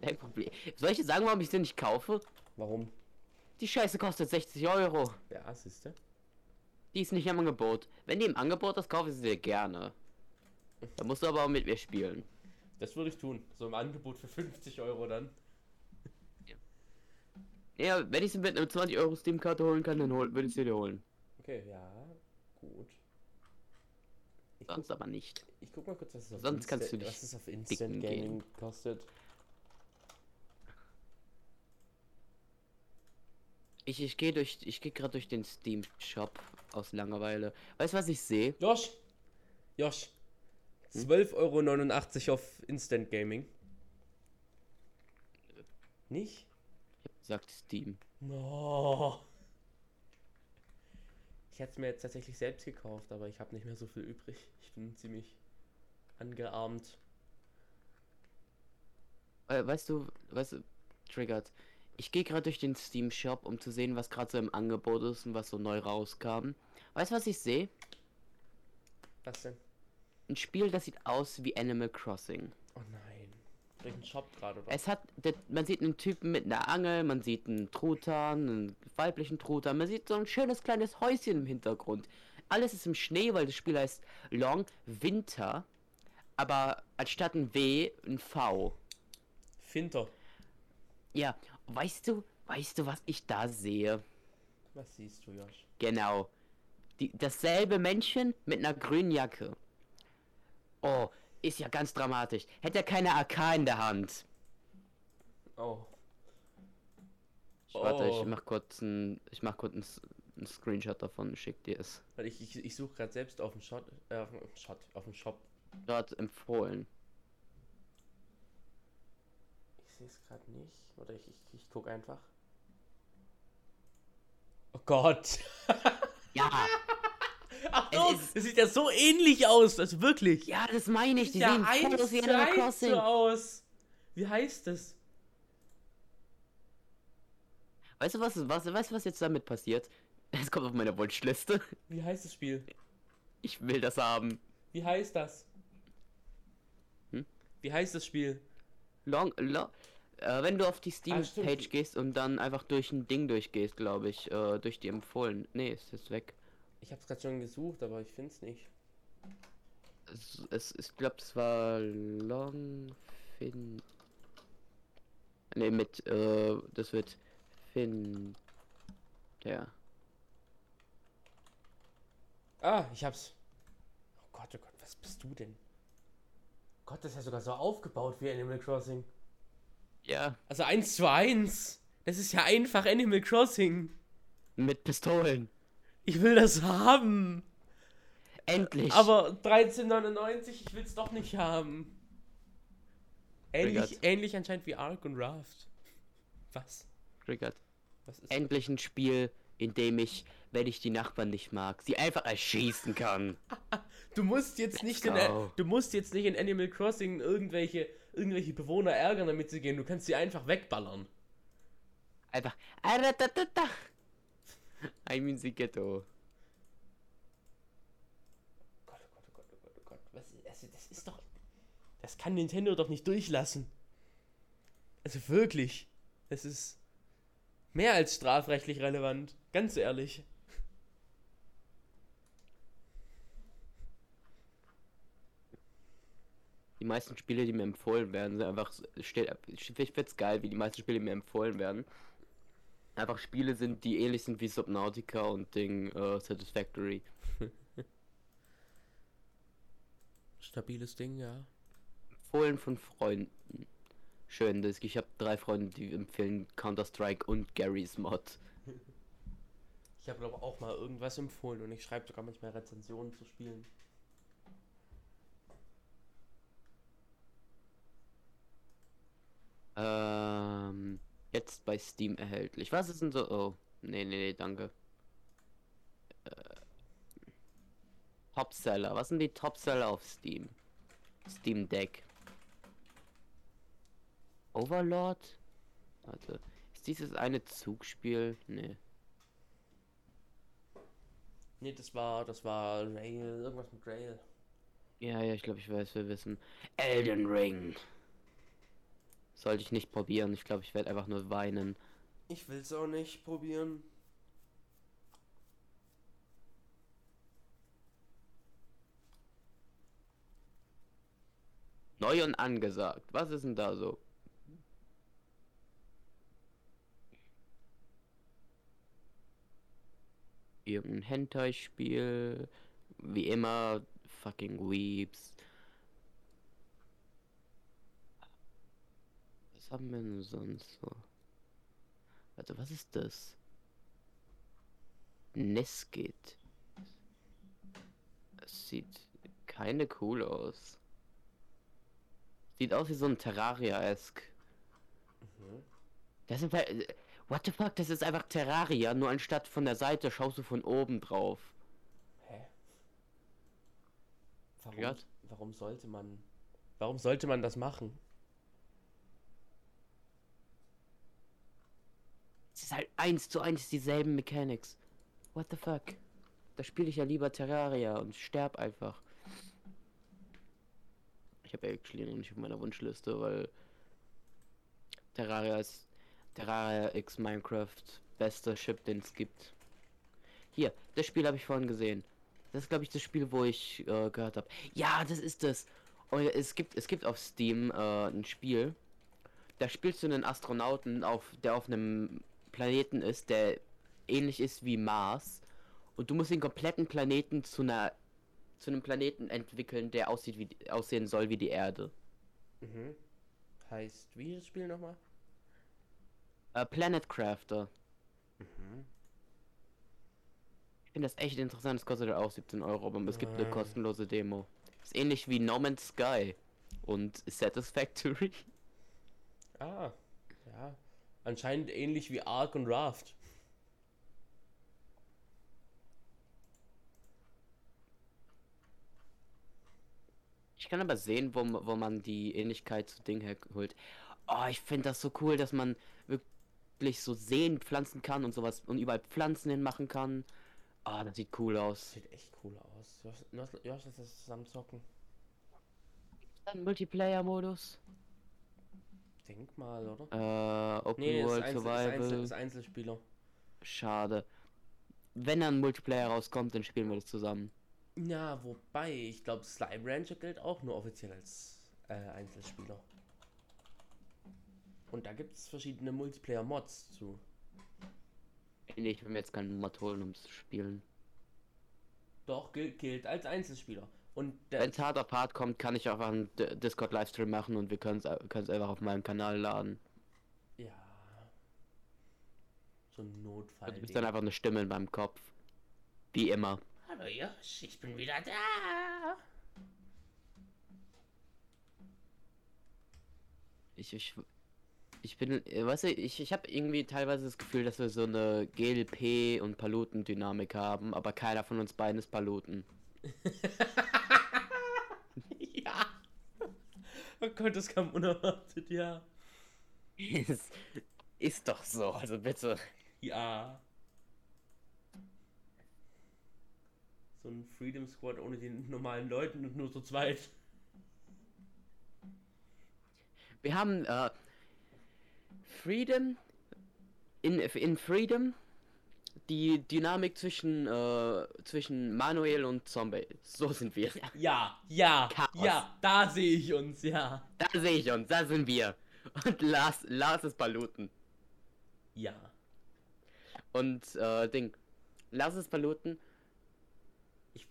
kein Problem. Soll ich dir sagen, warum ich sie nicht kaufe? Warum? Die Scheiße kostet 60 Euro. Ja, siehste. Die ist nicht im Angebot. Wenn die im Angebot ist, kaufe ich sie dir gerne. Da musst du aber auch mit mir spielen. Das würde ich tun. So im Angebot für 50 Euro dann. Ja, wenn ich sie mit einer 20 Euro Steam-Karte holen kann, dann hol, würde ich sie dir holen. Okay, ja, gut. Ich Sonst guck, aber nicht. ich guck mal kurz, was es auf, Sonst kannst Insta- du dich was es auf Instant gehen. Gaming kostet. Ich, ich gehe durch, ich gehe gerade durch den Steam Shop aus Langeweile. Weißt du, was ich sehe? Josh! Josh! 12,89 Euro auf Instant Gaming. Nicht? Sagt Steam. No. Ich hätte es mir jetzt tatsächlich selbst gekauft, aber ich habe nicht mehr so viel übrig. Ich bin ziemlich angearmt. Äh, weißt du, weißt du, triggert. Ich gehe gerade durch den Steam Shop, um zu sehen, was gerade so im Angebot ist und was so neu rauskam. Weißt du, was ich sehe? Was denn? Ein Spiel, das sieht aus wie Animal Crossing. Oh nein. Durch den Shop gerade, oder? Es hat, man sieht einen Typen mit einer Angel, man sieht einen Truthahn, einen weiblichen Truthahn, man sieht so ein schönes kleines Häuschen im Hintergrund. Alles ist im Schnee, weil das Spiel heißt Long Winter, aber anstatt ein W ein V. Finter. Ja, weißt du, weißt du, was ich da sehe? Was siehst du, Josh? Genau. Die, dasselbe Männchen mit einer grünen Jacke. Oh, ist ja ganz dramatisch. Hätte er keine AK in der Hand. Oh. Ich, Warte, Oh. ich mach kurz ein, ich mach kurz ein, S- ein Screenshot davon und schick dir es. Weil ich, ich, ich suche gerade selbst auf dem Shot, äh, auf dem Shot, auf dem Shop. Dort empfohlen. Ich sehe es gerade nicht. Oder ich, ich, ich gucke einfach. Oh Gott. Ja, Ach Es ist- das sieht ja so ähnlich aus. Also wirklich. ja, das meine ich. Die ja sehen voll aus wie Animal Crossing. so aus. Wie heißt das? Weißt du was, was, weißt du was jetzt damit passiert? Es kommt auf meine Wunschliste. Wie heißt das Spiel? Ich will das haben. Wie heißt das? Hm? Wie heißt das Spiel? Long, long äh, wenn du auf die Ah. Steam-Page gehst und dann einfach durch ein Ding durchgehst, glaube ich, äh, durch die empfohlen. Nee, ist jetzt weg. Ich habe es gerade schon gesucht, aber ich finde es nicht. Es, es, ich glaube, es war Long Fin. Ne, mit, äh, das wird Fin. Ja. Ah, ich hab's. Oh Gott, oh Gott, was bist du denn? Gott, das ist ja sogar so aufgebaut wie Animal Crossing. Ja, Also 1 zu 1. Das ist ja einfach Animal Crossing. mit Pistolen. Ich will das haben. Endlich. Aber 13,99, ich will's doch nicht haben. Ähnlich, ähnlich anscheinend wie Ark und Raft. Was? Triggert. Was ist Endlich ein Spiel, in dem ich, wenn ich die Nachbarn nicht mag, sie einfach erschießen kann. Du musst jetzt nicht in, du musst jetzt nicht in Animal Crossing irgendwelche irgendwelche Bewohner ärgern, damit sie gehen. Du kannst sie einfach wegballern. Einfach. I'm in the ghetto. Gott, oh Gott, oh Gott, oh Gott, oh Gott. Was, also das ist doch. Das kann Nintendo doch nicht durchlassen. Also wirklich. Das ist mehr als strafrechtlich relevant. Ganz ehrlich. Die meisten Spiele, die mir empfohlen werden, sind einfach. Steht, ich find's geil, wie die meisten Spiele mir empfohlen werden. Einfach Spiele sind, die ähnlich sind wie Subnautica und Ding äh, Satisfactory. Stabiles Ding, ja. Empfohlen von Freunden. Schön, das, ich habe drei Freunde, die empfehlen Counter-Strike und Gary's Mod. Ich habe glaube auch mal irgendwas empfohlen und ich schreibe sogar manchmal Rezensionen zu Spielen. Ähm, jetzt bei Steam erhältlich. Was ist denn so? Oh, nee, nee, nee, danke. Äh, Topseller. Was sind die Topseller auf Steam? Steam Deck. Overlord? Warte. Ist dieses eine Zugspiel? Nee. Nee, das war, das war Rail, irgendwas mit Rail. Ja, ja, ich glaube, ich weiß, wir wissen. Elden Ring. Sollte ich nicht probieren. Ich glaube, ich werde einfach nur weinen. Ich will's auch nicht probieren. Neu und angesagt. Was ist denn da so? Irgendein Hentai-Spiel. Wie immer, fucking Weeps. Haben wir denn sonst so? Also, was ist das? Neskit. Das sieht keine cool aus. Sieht aus wie so ein Terraria-esk. Mhm. Das ist äh, What the fuck? Das ist einfach Terraria, nur anstatt von der Seite schaust du von oben drauf. Hä? Warum, warum sollte man. Warum sollte man das machen? Es ist halt eins zu eins dieselben Mechanics. What the fuck? Da spiele ich ja lieber Terraria und sterb einfach. Ich habe actually noch nicht auf meiner Wunschliste, weil Terraria ist Terraria X Minecraft bester Chip, den es gibt. Hier, das Spiel habe ich vorhin gesehen. Das ist glaube ich das Spiel, wo ich äh, gehört habe. Ja, das ist es. Und es gibt es gibt auf Steam äh, ein Spiel. Da spielst du einen Astronauten auf der auf einem Planeten ist, der ähnlich ist wie Mars. Und du musst den kompletten Planeten zu einer zu einem Planeten entwickeln, der aussieht wie aussehen soll wie die Erde. Mhm. Heißt, wie das Spiel nochmal? Äh, Planet Crafter. Mhm. Ich finde das echt interessant. Es kostet auch 17 Euro, aber es gibt eine kostenlose Demo. Ist ähnlich wie No Man's Sky und Satisfactory. Ah, ja. Anscheinend ähnlich wie Ark und Raft. Ich kann aber sehen, wo, wo man die Ähnlichkeit zu Ding herholt. Oh, ich finde das so cool, dass man wirklich so Seen pflanzen kann und sowas und überall Pflanzen hinmachen kann. Ah, das sieht cool aus. Sieht echt cool aus. Josh, Josh, das zusammen zocken. Dann Multiplayer-Modus. Denk mal, oder? Äh, Open Nee, das ist, World Einzel, ist Survival. Einzel, ist Einzelspieler. Schade. Wenn dann Multiplayer rauskommt, dann spielen wir das zusammen. Ja, wobei, ich glaube, Slime Rancher gilt auch nur offiziell als äh, Einzelspieler. Und da gibt es verschiedene Multiplayer-Mods zu. Nee, ich will mir jetzt keinen Mod holen, um zu spielen. Doch, gilt, gilt als Einzelspieler. Und Wenn es hart auf hart kommt, kann ich einfach einen Discord-Livestream machen und wir können es einfach auf meinem Kanal laden. ja. So ein Notfall. Du bist dann einfach eine Stimme in meinem Kopf. Wie immer. Hallo Josh, ich bin wieder da. Ich, ich, ich bin, äh, weißt du, ich, ich habe irgendwie teilweise das Gefühl, dass wir so eine GLP und Paluten-Dynamik haben, aber keiner von uns beiden ist Paluten. ja. Oh Gott, das kam unerwartet, ja. ist, ist doch so, also bitte. Ja. So ein Freedom Squad ohne die normalen Leuten und nur zu zweit. Wir haben äh, Freedom in, in Freedom die Dynamik zwischen äh, zwischen Manuel und Zombie. So sind wir. Ja, ja, Chaos. ja, da sehe ich uns, ja. Da sehe ich uns, da sind wir. Und Lars, Lars ist Paluten. Ja. Und äh, Ding. Lars ist Paluten. Ich-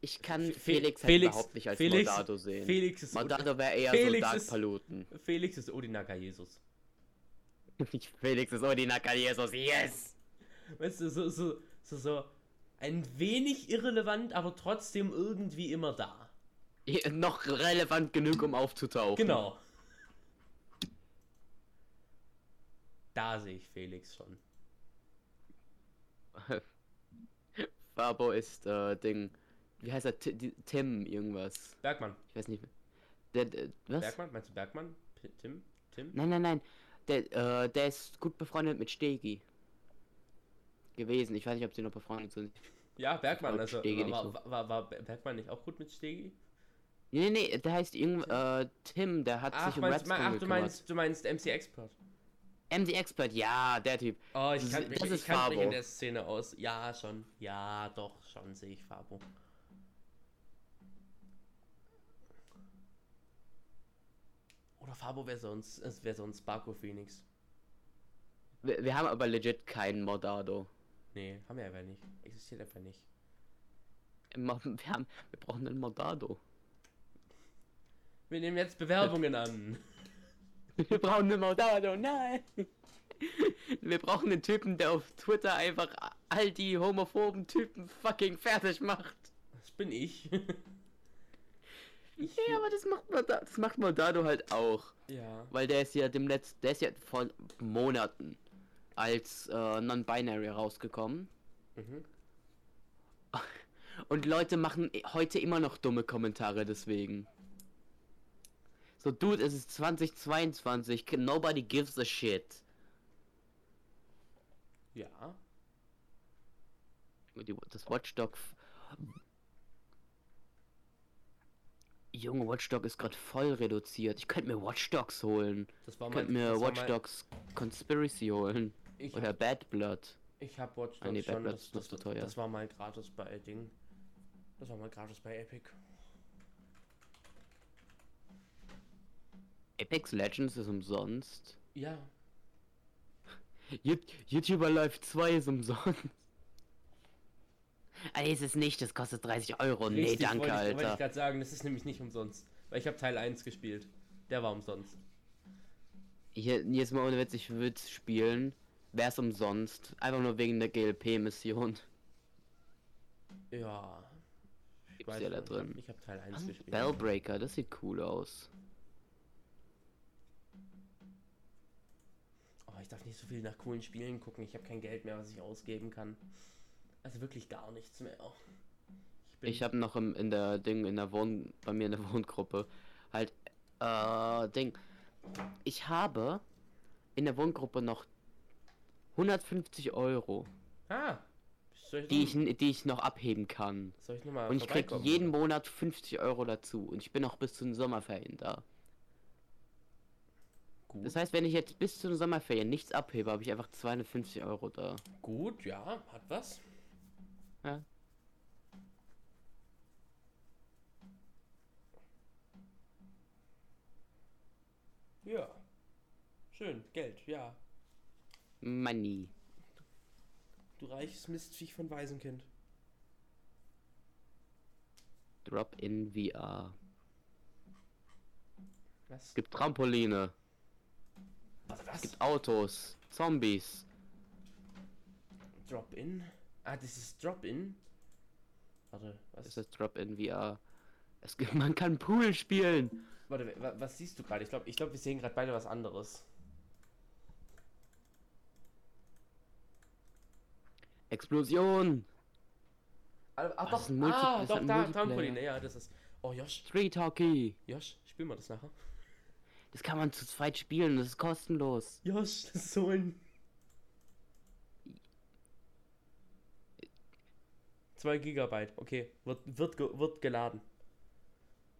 Ich kann Fe- Felix, halt Felix- überhaupt nicht als Felix- Modado sehen. Felix ist, Modado wäre eher Felix so ist- Paluten. Felix ist Odinaka Jesus. Felix ist Odinaka Jesus, yes! Weißt du, so, so, so, so ein wenig irrelevant, aber trotzdem irgendwie immer da. Ja, Noch relevant genug, um aufzutauchen. Genau. Da sehe ich Felix schon. Fabo ist äh, Ding. Wie heißt er? Die- Tim irgendwas. Bergmann. Ich weiß nicht. Der, der, was? Bergmann? Meinst du Bergmann? P Tim? Tim? Nein, nein, nein. Der, äh, der ist gut befreundet mit Stegi. Gewesen. Ich weiß nicht, ob sie noch befreundet sind. Ja, Bergmann, also war, so. war, war Bergmann nicht auch gut mit Stegi? Nee, nee, der heißt irgend, äh, Tim, der hat Ach, sich um meinst, Redstone ach du meinst, du meinst MC Expert. MD Expert, ja, der Typ. Oh, ich Das kann ist- mich, das ich kann mich in der Szene aus. Ja, schon. Ja, doch, schon sehe ich Fabo. Oder Fabo wäre sonst, es wäre sonst Barco Phoenix. Wir, wir haben aber legit keinen Mordado. Nee, haben wir einfach nicht. Existiert einfach nicht. Wir, haben, wir brauchen einen Mordado. Wir nehmen jetzt Bewerbungen an. Wir brauchen einen Mordado, nein! Wir brauchen einen Typen, der auf Twitter einfach all die homophoben Typen fucking fertig macht. Das bin ich. ich Ja, aber das macht Mordado, das macht Mordado halt auch. ja. Weil der ist ja dem letzten, der ist ja vor Monaten als äh, Non-Binary rausgekommen. Mhm. Und Leute machen heute immer noch dumme Kommentare deswegen. So, Dude, es ist 2022. Nobody gives a shit. Ja. Das Watchdog. Junge, Watchdog ist gerade voll reduziert. Ich könnte mir Watchdogs holen. Das war Ich könnte mir war mein- Watchdogs Conspiracy holen. Ich Oder hab, Bad Blood. ich hab Watch Ah, nee, Dogs schon. Bad Das, das, teuer. das war mal gratis bei Ding. Das war mal gratis bei Epic. Apex Legends ist umsonst. Ja. Yo- YouTuber Live 2 ist umsonst. Ah, nee, ist es nicht, das kostet 30 Euro. Nee, Richtig, danke, wollte ich, wollte ich Alter. gerade sagen, das ist nämlich nicht umsonst. Weil ich habe Teil 1 gespielt. Der war umsonst. Hier, jetzt mal ohne Witz, ich würde spielen. Wäre es umsonst. Einfach nur wegen der GLP-Mission. Ja. Ich Gibt's ja da drin. Ich habe Teil 1 gespielt. Bellbreaker, das sieht cool aus. Oh, ich darf nicht so viel nach coolen Spielen gucken. Ich habe kein Geld mehr, was ich ausgeben kann. Also wirklich gar nichts mehr. Ich, Ich habe noch im, in der Ding, in der Wohn, bei mir in der Wohngruppe halt, äh, Ding. Ich habe in der Wohngruppe noch 150 Euro, Ah. Ich, die ich, die ich noch abheben kann. soll ich noch mal Und ich krieg jeden oder? Monat 50 Euro dazu. Und ich bin auch bis zu den Sommerferien da. Gut. Das heißt, wenn ich jetzt bis zu den Sommerferien nichts abhebe, habe ich einfach 250 Euro da. Gut, ja, hat was. Ja. Ja. Schön, Geld, ja. Money. Du reiches Mistviech von Waisenkind. Drop in VR. Was? Es gibt Trampoline. Was? was? Es gibt Autos. Zombies. Drop-In? Ah, das ist Drop-In? Warte, was? Das ist Drop in VR. Es gibt, man kann Pool spielen. Warte, wa- was siehst du gerade? Ich glaube, ich glaub, wir sehen gerade beide was anderes. Explosion. Ah, das doch, ah, doch, da, Multiplayer. Trampoline, ja, das ist. Oh, Josh, Street Hockey. Josh, spielen wir das nachher? Das kann man zu zweit spielen. Das ist kostenlos. Josh, das ist so ein. Zwei Gigabyte, okay, wird, wird, wird geladen.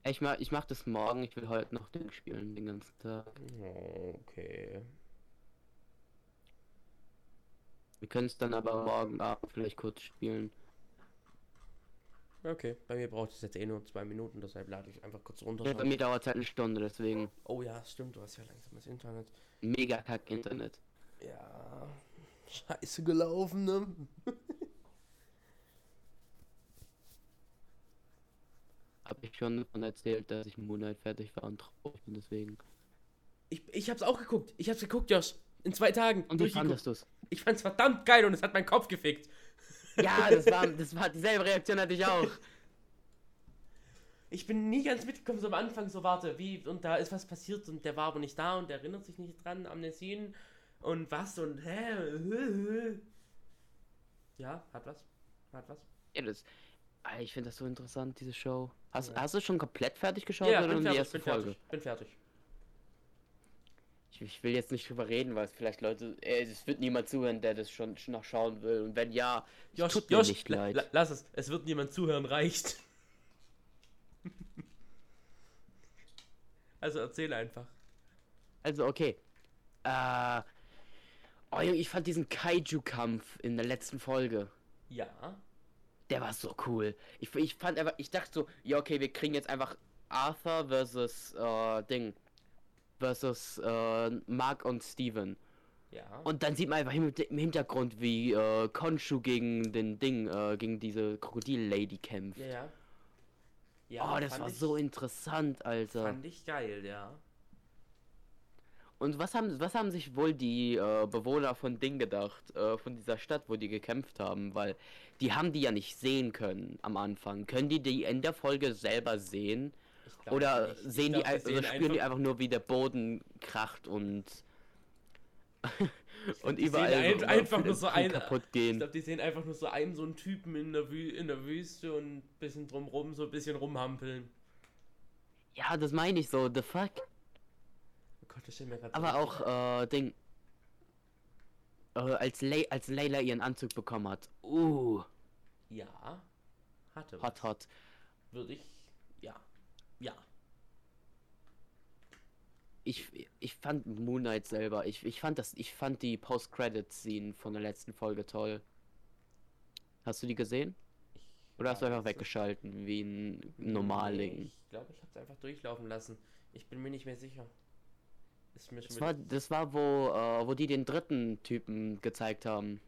Ich mach, ich mach das morgen. Ich will heute noch Ding spielen den ganzen Tag. Oh, Okay. Wir können es dann aber morgen Abend vielleicht kurz spielen. Okay, bei mir braucht es jetzt eh nur zwei Minuten, deshalb lade ich einfach kurz runter. Ja, bei mir dauert es halt eine Stunde, deswegen Oh ja, stimmt, du hast ja langsames Internet. mega kack Internet. Ja, scheiße gelaufen, ne? Hab ich schon davon erzählt, dass ich Moonlight fertig war und traurig bin deswegen. Ich, ich hab's auch geguckt. Ich hab's geguckt, Josh. In zwei Tagen. Und wie fandest du's? Ich fand's verdammt geil und es hat meinen Kopf gefickt. Ja, das war, das war dieselbe Reaktion hatte ich auch. Ich bin nie ganz mitgekommen, so am Anfang, so warte, wie, und da ist was passiert und der war aber nicht da und der erinnert sich nicht dran, Amnesien und was und hä? Ja, hat was. Hat was. Ja, das, Ah, ich finde das so interessant, diese Show. Hast, hast du schon komplett fertig geschaut Ja, oder nur die fertig, erste bin Folge? fertig, bin fertig. Ich, ich will jetzt nicht drüber reden, weil es vielleicht Leute. Äh, es wird niemand zuhören, der das schon schon noch schauen will. Und wenn ja, Josh, tut mir Josh, nicht leid. la- lass es. Es wird niemand zuhören, reicht. also erzähl einfach. Also, okay. Äh. Oh, Junge, ich fand diesen Kaiju-Kampf in der letzten Folge. Ja. Der war so cool. Ich, ich fand einfach, ich dachte so, ja, okay, wir kriegen jetzt einfach Arthur versus äh, Ding. Versus äh, Mark und Steven. Ja. Und dann sieht man einfach im, Hintergrund, wie äh, Konshu gegen den Ding, äh, gegen diese Krokodil-Lady kämpft. ja, ja. Ja, oh, das war ich- so interessant, Alter. Fand ich geil, ja. Und was haben, was haben sich wohl die äh, Bewohner von Ding gedacht, äh, von dieser Stadt, wo die gekämpft haben? Weil die haben die ja nicht sehen können am Anfang. Können die die in der Folge selber sehen? Ich glaub Oder. Ich sehen glaub, die ein- sehen oder spüren die einfach nur, wie der Boden kracht und und die überall sehen ein, so einfach nur so ein. kaputt Ich gehen. glaube, die sehen einfach nur so einen, so einen Typen in der, Wü in der Wüste und ein bisschen drumrum, so ein bisschen rumhampeln. Ja, das meine ich so. The fuck. Oh Gott, das mir gerade Aber auch äh, Ding. Äh, als, Le als Layla ihren Anzug bekommen hat. Uh, Ja. Hatte. hot hot. Würde ich. Ja. Ja. Ich, ich fand Moon Knight selber. Ich, ich fand das. Ich fand die Post-Credit-Scene von der letzten Folge toll. Hast du die gesehen? Oder hast du einfach weggeschalten wie ein? Nee, Ich glaube, ich habe es einfach durchlaufen lassen. Ich bin mir nicht mehr sicher. Das war, das war wo, äh, wo die den dritten Typen gezeigt haben.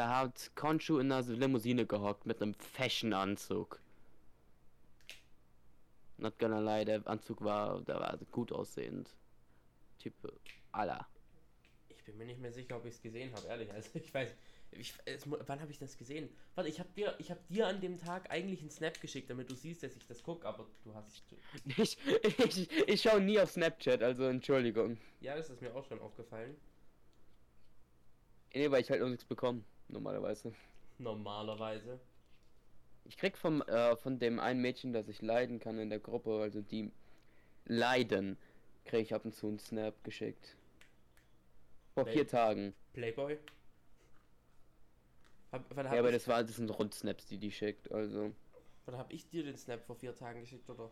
Da hat Konshu in einer Limousine gehockt mit einem Fashion-Anzug. Not gonna lie, der Anzug war, der war gut aussehend. Typ, aller. Ich bin mir nicht mehr sicher, ob ich es gesehen habe, ehrlich. Also ich weiß. Ich, es, wann habe ich das gesehen? Warte, ich habe dir, ich habe dir an dem Tag eigentlich einen Snap geschickt, damit du siehst, dass ich das gucke, aber du hast. Ich, ich, ich schaue nie auf Snapchat, also Entschuldigung. Ja, das ist mir auch schon aufgefallen. Nee, weil ich halt auch nichts bekomme, normalerweise. Normalerweise. Ich krieg vom, äh, von dem einen Mädchen, das ich leiden kann in der Gruppe, also die leiden, krieg ich ab und zu einen Snap geschickt. Vor Wel- vier Tagen. Playboy. Hab, wann Ja, aber das war, das sind Rundsnaps, die die schickt, also. wann hab ich dir den Snap vor vier Tagen geschickt, oder?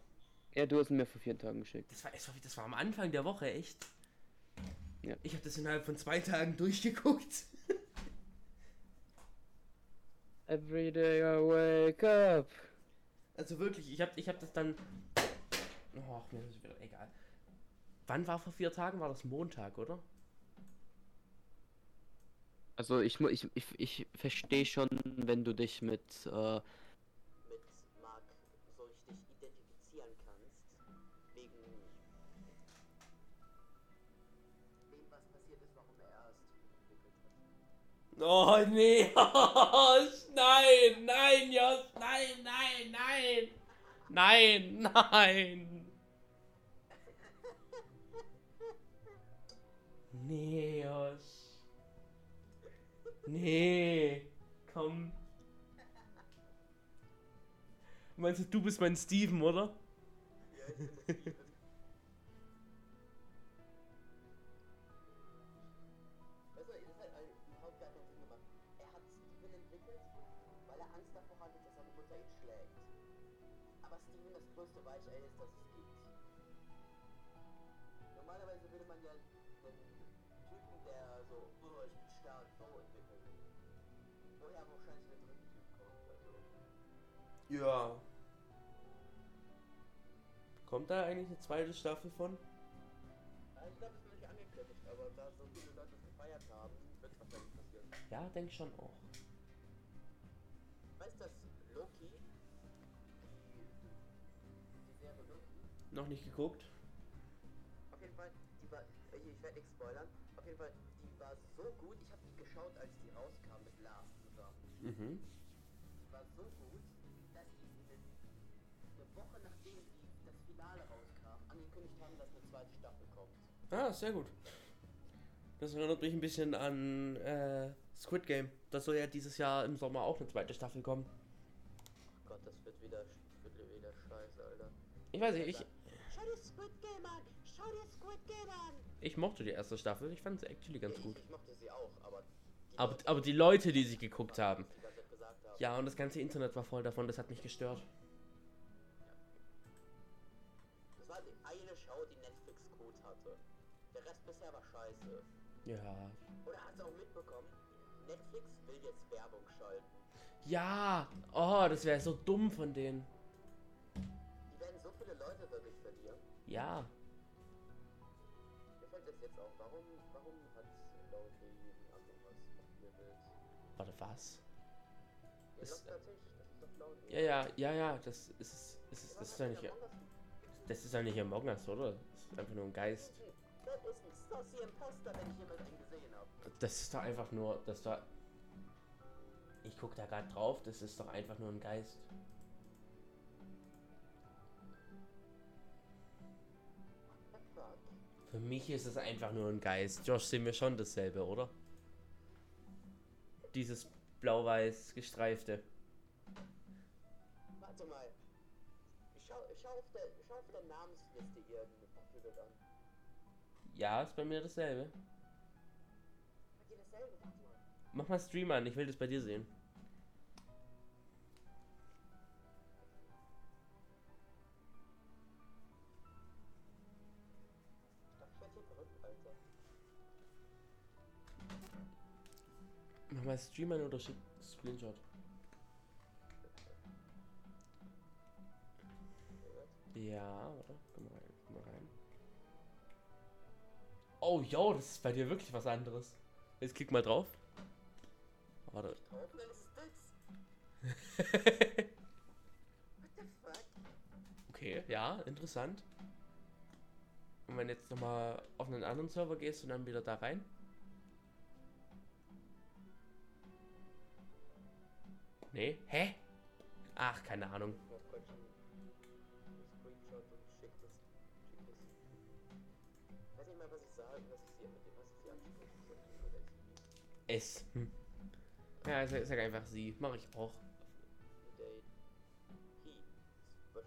Ja, du hast ihn mir vor vier Tagen geschickt. Das war, das war am Anfang der Woche, echt? Ja. Ich habe das innerhalb von zwei Tagen durchgeguckt. Every day I wake up. Also wirklich, ich habe ich hab das dann. Oh, mir ist es wieder egal. Wann war vor vier Tagen? War das Montag, oder? Also ich ich, ich, ich verstehe schon, wenn du dich mit äh, Oh nee, nein, nein, Josh, nein, nein, nein, nein, nein. Nee, Josh. Nee, komm. Meinst du, du bist mein Steven, oder? Weißt du, Ja. Kommt da eigentlich eine zweite Staffel von? Ja, Ich glaube, es wird nicht angekündigt, aber da so viele Leute es gefeiert haben, wird es wahrscheinlich passieren. Ja, denk schon auch. Weißt du, dass Loki, die, die Serie Loki, Noch nicht geguckt? Auf jeden Fall, die war, äh, ich werde nichts spoilern, auf jeden Fall, die war so gut, ich habe die geschaut, als die rauskam mit Lars zusammen. Mhm. Die war so gut, Woche nachdem das Finale rauskam, angekündigt haben, dass eine zweite Staffel kommt. Ah, sehr gut. Das erinnert mich ein bisschen an äh, Squid Game. Das soll ja dieses Jahr im Sommer auch eine zweite Staffel kommen. Gott, das wird wieder, wird wieder scheiße, Alter. Ich weiß nicht, ich. schau dir Squid Game an! Schau dir Squid Game an! Ich mochte die erste Staffel, ich fand sie actually ganz ich, gut. Ich mochte sie auch, aber. Die Aber, Leute, aber die Leute, die sie geguckt haben. haben. Ja, und das ganze Internet war voll davon, das hat mich gestört. Bisher war scheiße. Ja. Oder hast du auch mitbekommen? Netflix will jetzt Werbung schalten. Ja! Oh, das wäre so dumm von denen. Die werden so viele Leute dadurch verlieren. Ja. Mir fällt das jetzt auf. Warum, warum hat Among Us aufgelevelt? Warte, was? Ja, Ist- Lonely. Ja, ja, ja, ja, das ist, ist, ist das ist doch nicht, das ist doch nicht Among Us, oder? Das ist einfach nur ein Geist. Das ist ein Saucy Imposter, wenn ich jemals einen gesehen habe. Das ist doch einfach nur, das war. Ich guck da gerade drauf, das ist doch einfach nur ein Geist. Für mich ist es einfach nur ein Geist. Josh, sehen wir schon dasselbe, oder? Dieses blau-weiß gestreifte. Warte mal. Ich schau, schau, auf, der, schau auf der Namensliste hier Profilbild an. Ja, ist bei mir dasselbe. Bei dir dasselbe? Mach mal Stream an, ich will das bei dir sehen. Mach mal Stream an oder schick Screenshot. Ja, Oh, yo, das ist bei dir wirklich was anderes. Jetzt klick mal drauf. Warte. Okay, ja, interessant. Und wenn du jetzt nochmal auf einen anderen Server gehst und dann wieder da rein. Nee, hä? Ach, keine Ahnung. Ich S. Hm. Ja, ich sag, einfach sie. Mach ich auch.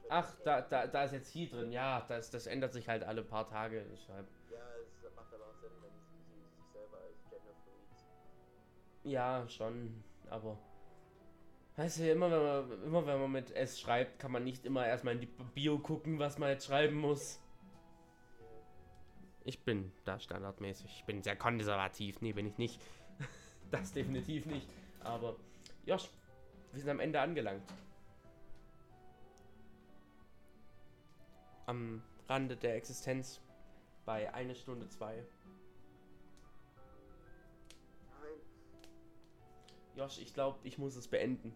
Ach, da, da, da ist jetzt He drin. Ja, das, das ändert sich halt alle paar Tage. Deshalb. Ja, es macht aber auch Sinn, wenn sie sich selber als genderfluid. Ja, schon. Aber. Weißt du, immer wenn, man, immer wenn man mit S schreibt, kann man nicht immer erstmal in die Bio gucken, was man jetzt schreiben muss. Ich bin da standardmäßig. Ich bin sehr konservativ. Nee, bin ich nicht. Das definitiv nicht. Aber, Josh, wir sind am Ende angelangt. Am Rande der Existenz. Bei eine Stunde zwei. Nein. Josh, ich glaube, ich muss es beenden.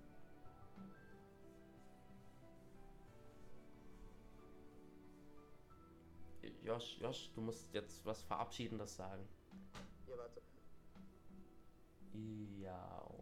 Josh, Josh, du musst jetzt was Verabschiedendes sagen. Hier, warte. Ja,